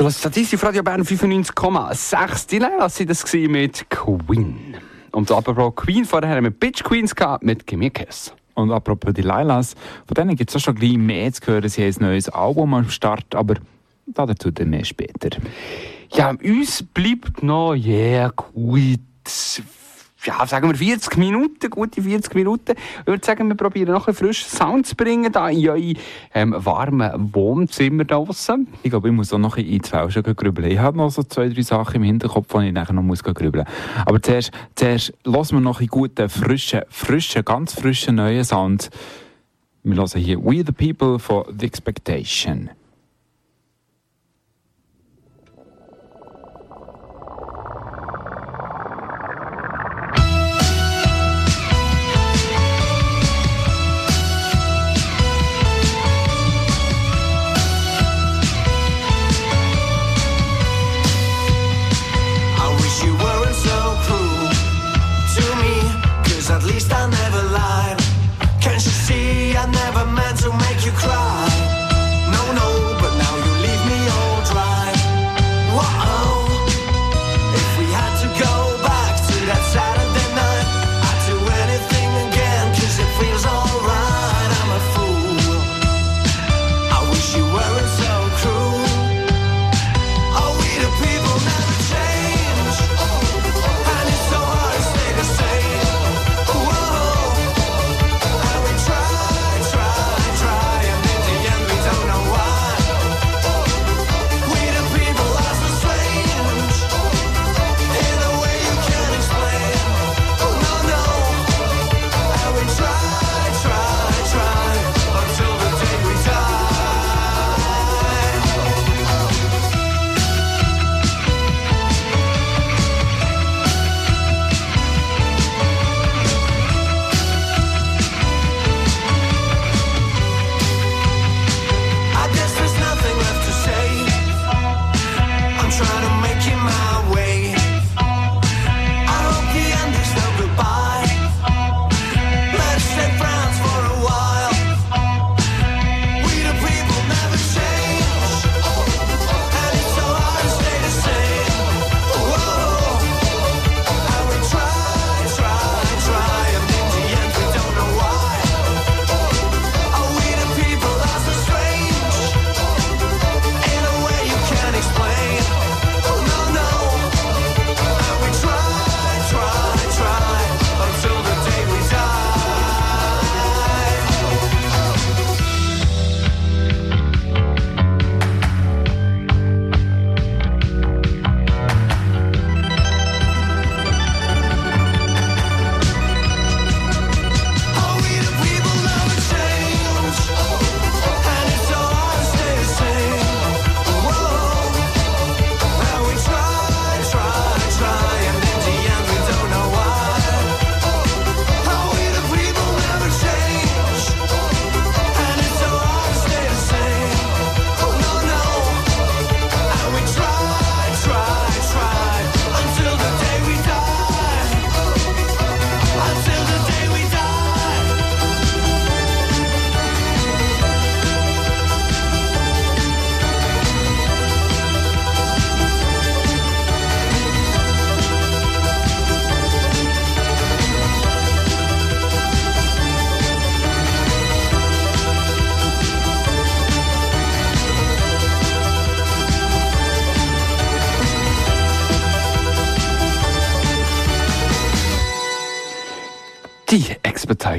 Du hast Statistik Radio Bern 95,6. Die Leila sind das mit Queen. Und apropos Queen, vorher haben wir Bitch Queens gehabt mit Gimme Kiss. Und apropos die Lailas, von denen gibt es auch schon gleich mehr zu hören. Sie haben ein neues Album am Start, aber dazu dann mehr später. Ja, uns bleibt noch, yeah, gut, ja, sagen wir 40 Minuten, gute 40 Minuten. Ich würde sagen, wir probieren noch ein frischen Sound zu bringen, da in eure ähm, warmen Wohnzimmer da draussen. Ich glaube, ich muss auch noch in die Fälsche grübeln. Ich habe noch so zwei, drei Sachen im Hinterkopf, die ich nachher noch muss grübeln muss. Aber zuerst, zuerst lassen wir noch einen guten, frischen, frischen, ganz frischen neuen Sound. Wir hören hier We the People for The Expectation.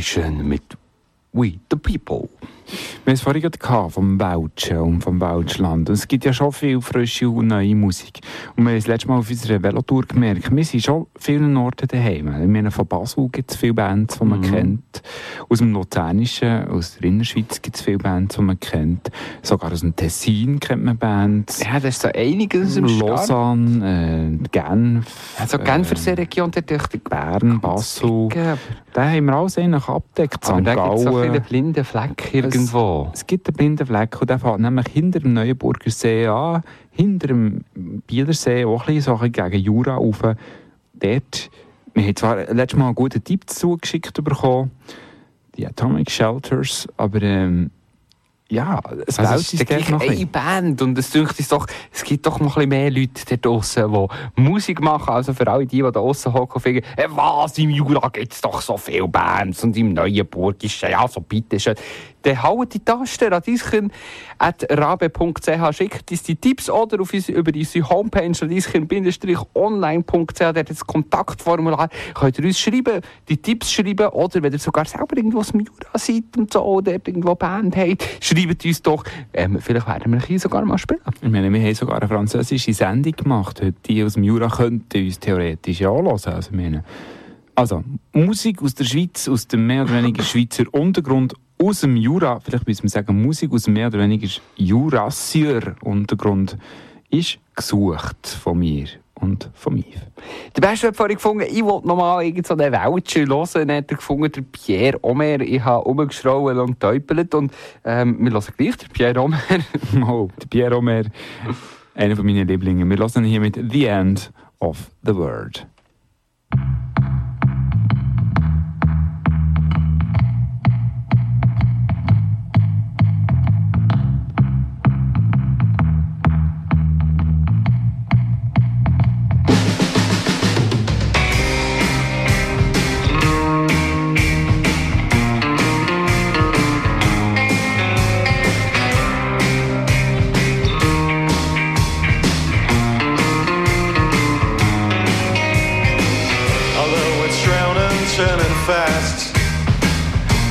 Expectation mit We the People. Wir haben es vorhin gerade vom Welschen und vom Welschland. Und es gibt ja schon viel frische und neue Musik. Und wir haben es letztes Mal auf unserer Velotour gemerkt, wir sind schon vielen Orten daheim. Ich meine, von Basel gibt es viele Bands, die man kennt. Aus dem Luzernischen, aus der Innerschweiz gibt es viele Bands, die man kennt. Sogar aus dem Tessin kennt man Bands. Ja, das ist so einiges im. Lausanne, äh, Genf. Also Genfer Region, der durch Bern, Basel. Da haben wir alles eigentlich abgedeckt. Aber St. da gibt es so Gallen. viele blinde Flecken irgendwo. Es gibt einen blinden Fleck und der fährt nämlich hinter dem Neuenburger See an, hinter dem Bielersee, auch ein bisschen so gegen Jura rauf. Dort, wir haben zwar letztes Mal einen guten Tipp zugeschickt bekommen, die Atomic Shelters, aber ähm, ja, es Also es ist gleich noch ein eine. Band und es dünkt uns doch, es gibt doch noch ein bisschen mehr Leute da draussen, die Musik machen. Also für alle die, die da draussen hocken und finden, äh, was, im Jura gibt es doch so viele Bands und im Neuenburg ist ja so bitte schön. Dann haut die Taste radieschen at rabe.ch, schickt uns die Tipps oder auf uns, über unsere Homepage radieschen-online.ch, dort das Kontaktformular, könnt ihr uns schreiben, die Tipps schreiben oder wenn ihr sogar selber irgendwo aus dem Jura seid und so, oder irgendwo Band habt, schreibt uns doch, ähm, vielleicht werden wir hier sogar mal spielen. Ich meine, wir haben sogar eine französische Sendung gemacht. Die aus dem Jura könnten uns theoretisch ja anhören. Also, also, Musik aus der Schweiz, aus dem mehr oder weniger Schweizer Untergrund, aus dem Jura, vielleicht müssen wir sagen, Musik aus mehr oder weniger Jurassier Untergrund, ist gesucht von mir und von mir. Der Beste hat vorhin gefunden, ich wollte nochmal irgend so einen Weltsche hören. Dann hat er gefunden, der Pierre Omer. Ich habe rumgeschrauen und getäubelt. Und ähm, wir hören gleich den Pierre Omer. Oh, der Pierre Omer, einer von meinen Lieblingen. Wir hören hier mit The End of the World.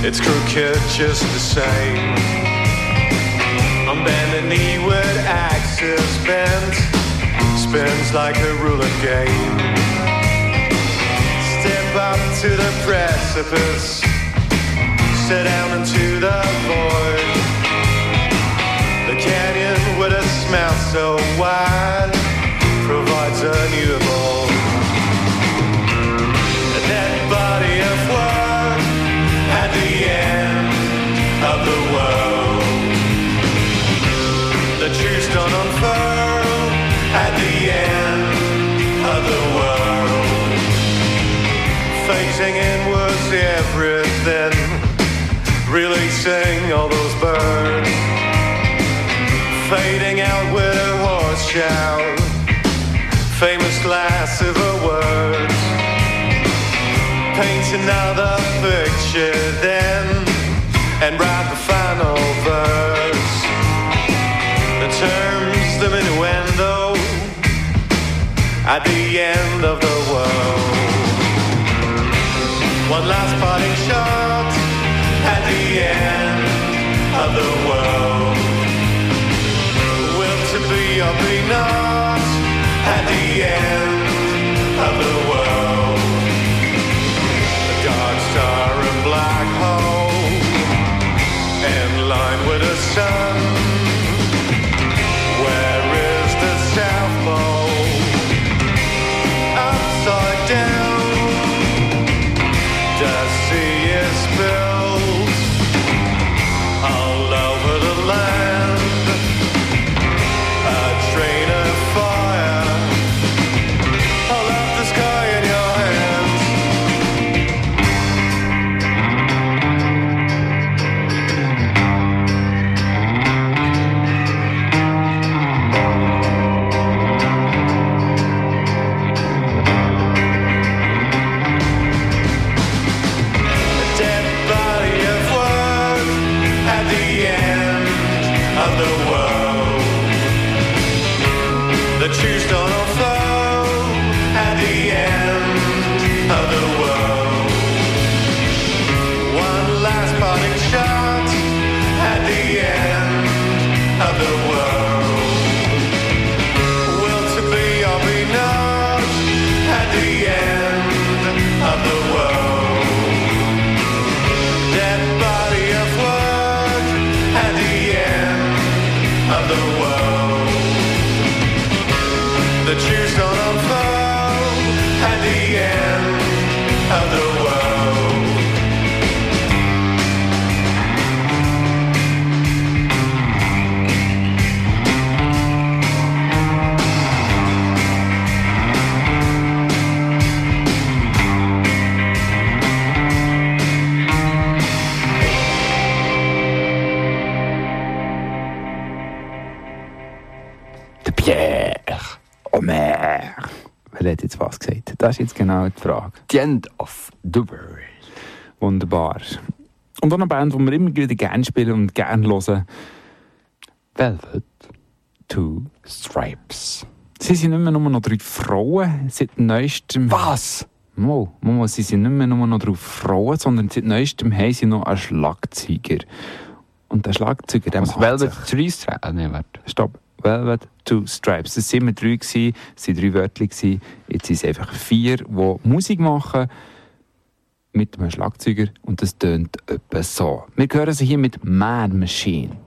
It's crooked just the same. On bending kneeward axis bent, spins like a ruler game. Step up to the precipice, Sit down into the void. The canyon with a smell so wide provides a new. Facing inwards everything, releasing all those birds. Fading out with a horse shout, famous last of her words paint another picture then and write the final verse. The terms, the innuendo at the end of the. One last parting shot at the end of the world. Will to be or be not at the end of the world a dark star and black hole in line with the sun. Jetzt was gesagt? Das ist jetzt genau die Frage. The End of the World. Wunderbar. Und auch eine Band, die wir immer wieder gerne spielen und gerne hören. Velvet Two. Stripes. Sie sind nicht mehr nur noch drei Frauen seit neuestem. Was? Mo, Mo, sie sind nicht mehr nur noch drei Frauen, sondern seit neuestem haben sie noch einen Schlagzeuger. Und der Schlagzeuger, der macht Velvet Three Stripes? Ah, nee, warte. Stopp. Velvet Two Stripes. Es waren immer drei, es waren drei Wörter. Jetzt sind es einfach vier, die Musik machen mit einem Schlagzeuger und das tönt etwa so. Wir hören sie hier mit Mad Machine.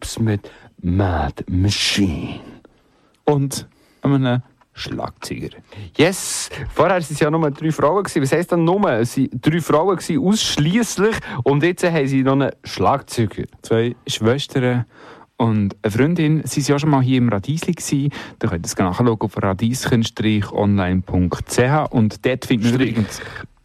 Stripes mit Mad Machine. Und einem Schlagzeuger. Yes, vorher waren es ja nur drei Frauen. Gewesen. Was heisst dann nur? Es waren drei Frauen gewesen, ausschliesslich. Und jetzt haben sie noch einen Schlagzeuger. Zwei Schwestern und eine Freundin. Sie waren ja schon mal hier im Radiesli. gewesen. Da könnt ihr es nachschauen auf radiesken-online.ch und dort findet Strich. übrigens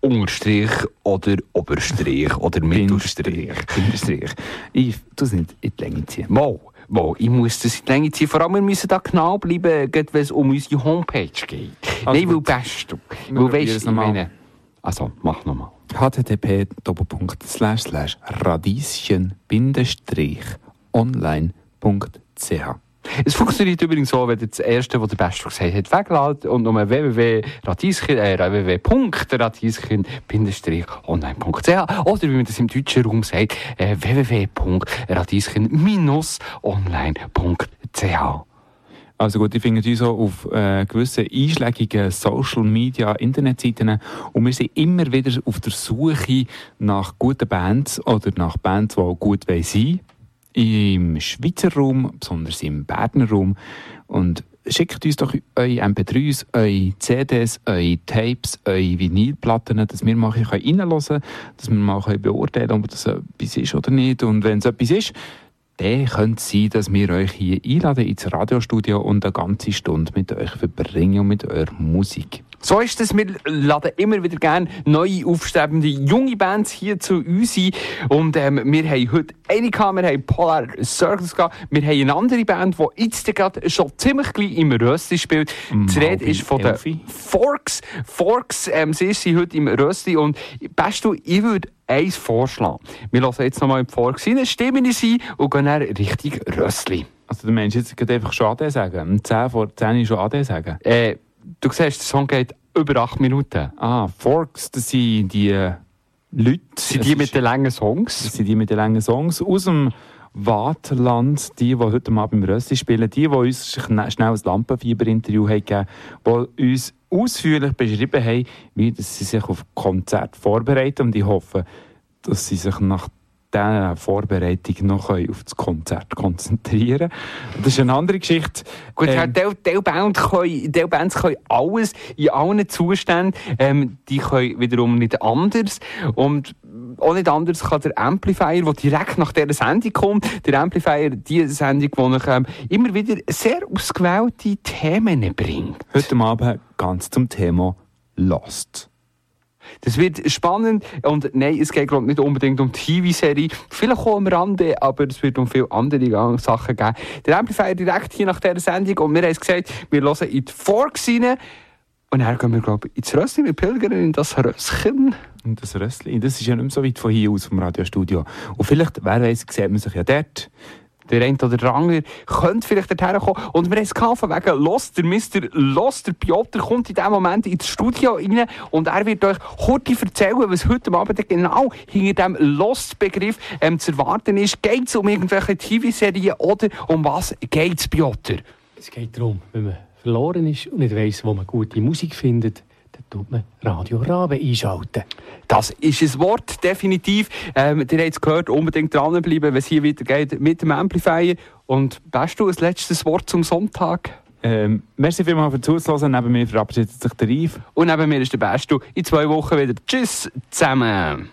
Unterstrich oder Oberstrich oder Mittelstrich. Bindestrich. Ich tu es nicht in die Länge ziehen. Mo, Mo, ich muss das in die Länge ziehen. Vor allem, wir müssen da genau bleiben, gerade wenn es um unsere Homepage geht. Also Nein, weil best du. Weil weißt ich meine... Also, mach nochmal. http radieschen-online.ch Es funktioniert übrigens so, wenn das erste, was der Beste gesagt hat, weglässt und um www.radieschen, äh, www.radieschen-online.ch oder wie man das im deutschen Raum sagt, äh, www.radieschen-online.ch. Also gut, die finden uns auch auf äh, gewissen einschlägigen Social Media Internetseiten und wir sind immer wieder auf der Suche nach guten Bands oder nach Bands, die auch gut sein wollen. Im Schweizer Raum, besonders im Berner Raum. Und schickt uns doch eure MP3s, eure CDs, eure Tapes, eure Vinylplatten, dass wir mal reinhören können, dass wir mal beurteilen können, ob das etwas ist oder nicht. Und wenn es etwas ist, dann könnte es sein, dass wir euch hier einladen ins Radiostudio und eine ganze Stunde mit euch verbringen und mit eurer Musik. So ist es. Wir laden immer wieder gerne neue, aufstrebende, junge Bands hier zu uns ein. Und ähm, wir haben heute eine gehabt, wir haben Polar Circles gehabt. Wir haben eine andere Band, die jetzt gerade schon ziemlich gleich im Rösti spielt. Die Mal Rede bei ist von den Elfi. Forks. Forks, ähm, sie ist sie heute im Rösti. Und best du, ich würde eins vorschlagen. Wir lassen jetzt nochmal in die Forks rein, stimmen sie und gehen dann Richtung Röstli. Also der Mensch jetzt gerade einfach schon AD sagen. Um 10 vor 10 schon AD sagen. Äh, du siehst, der Song geht über acht Minuten. Ah, Forks, das sind die äh, Leute. Sind Es die mit den langen Songs? Das sind die mit den langen Songs aus dem Waterland, die, die heute Abend im Rösti spielen, die, die uns schn- schnell ein Lampenfieber-Interview haben gegeben die uns ausführlich beschrieben haben, wie sie sich auf Konzert vorbereiten und ich hoffe, dass sie sich nach dieser Vorbereitung noch auf das Konzert konzentrieren können. Das ist eine andere Geschichte. Gut, Ähm, Del, Band können, Del Bands können alles in allen Zuständen. Ähm, die können wiederum nicht anders. Und auch nicht anders kann der Amplifier, der direkt nach dieser Sendung kommt, der Amplifier, die Sendung, die ich ähm, immer wieder sehr ausgewählte Themen bringt. heute Abend ganz zum Thema Lost. Das wird spannend und nein, es geht glaub, nicht unbedingt um die TV-Serie, vielleicht auch am Rande, aber es wird um viele andere Sachen geben. Der Amplifier direkt hier nach dieser Sendung und wir haben es gesagt, wir hören in die Forks rein und dann gehen wir glaub, ich, ins Röstchen, wir pilgern in das Röstchen. Und das Röstli, das ist ja nicht mehr so weit von hier aus vom Radiostudio. Und vielleicht, wer weiß, sieht man sich ja dort. Der eine oder der andere könnte vielleicht dorthin kommen. Und wir haben es von wegen Lost, der Mr. Lost, der Piotr, kommt in diesem Moment ins Studio rein und er wird euch heute erzählen, was heute Abend genau hinter diesem Lost-Begriff ähm, zu erwarten ist. Geht es um irgendwelche TV-Serien oder um was geht es, Piotr? Es geht darum, wenn man verloren ist und nicht weiss, wo man gute Musik findet, tut man Radio Rabe einschalten. Das ist ein Wort, definitiv. Ähm, ihr habt es gehört, unbedingt dranbleiben, wenn es hier weitergeht mit dem Amplifier. Und hast du ein letztes Wort zum Sonntag? Ähm, merci vielmals für Zuhören. Neben mir verabschiedet sich der Yves. Und neben mir ist der Bestu. In zwei Wochen wieder. Tschüss zusammen.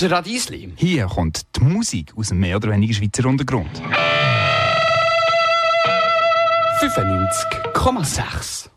Das Radiesli. Hier kommt die Musik aus dem mehr oder weniger Schweizer Untergrund. 95,6.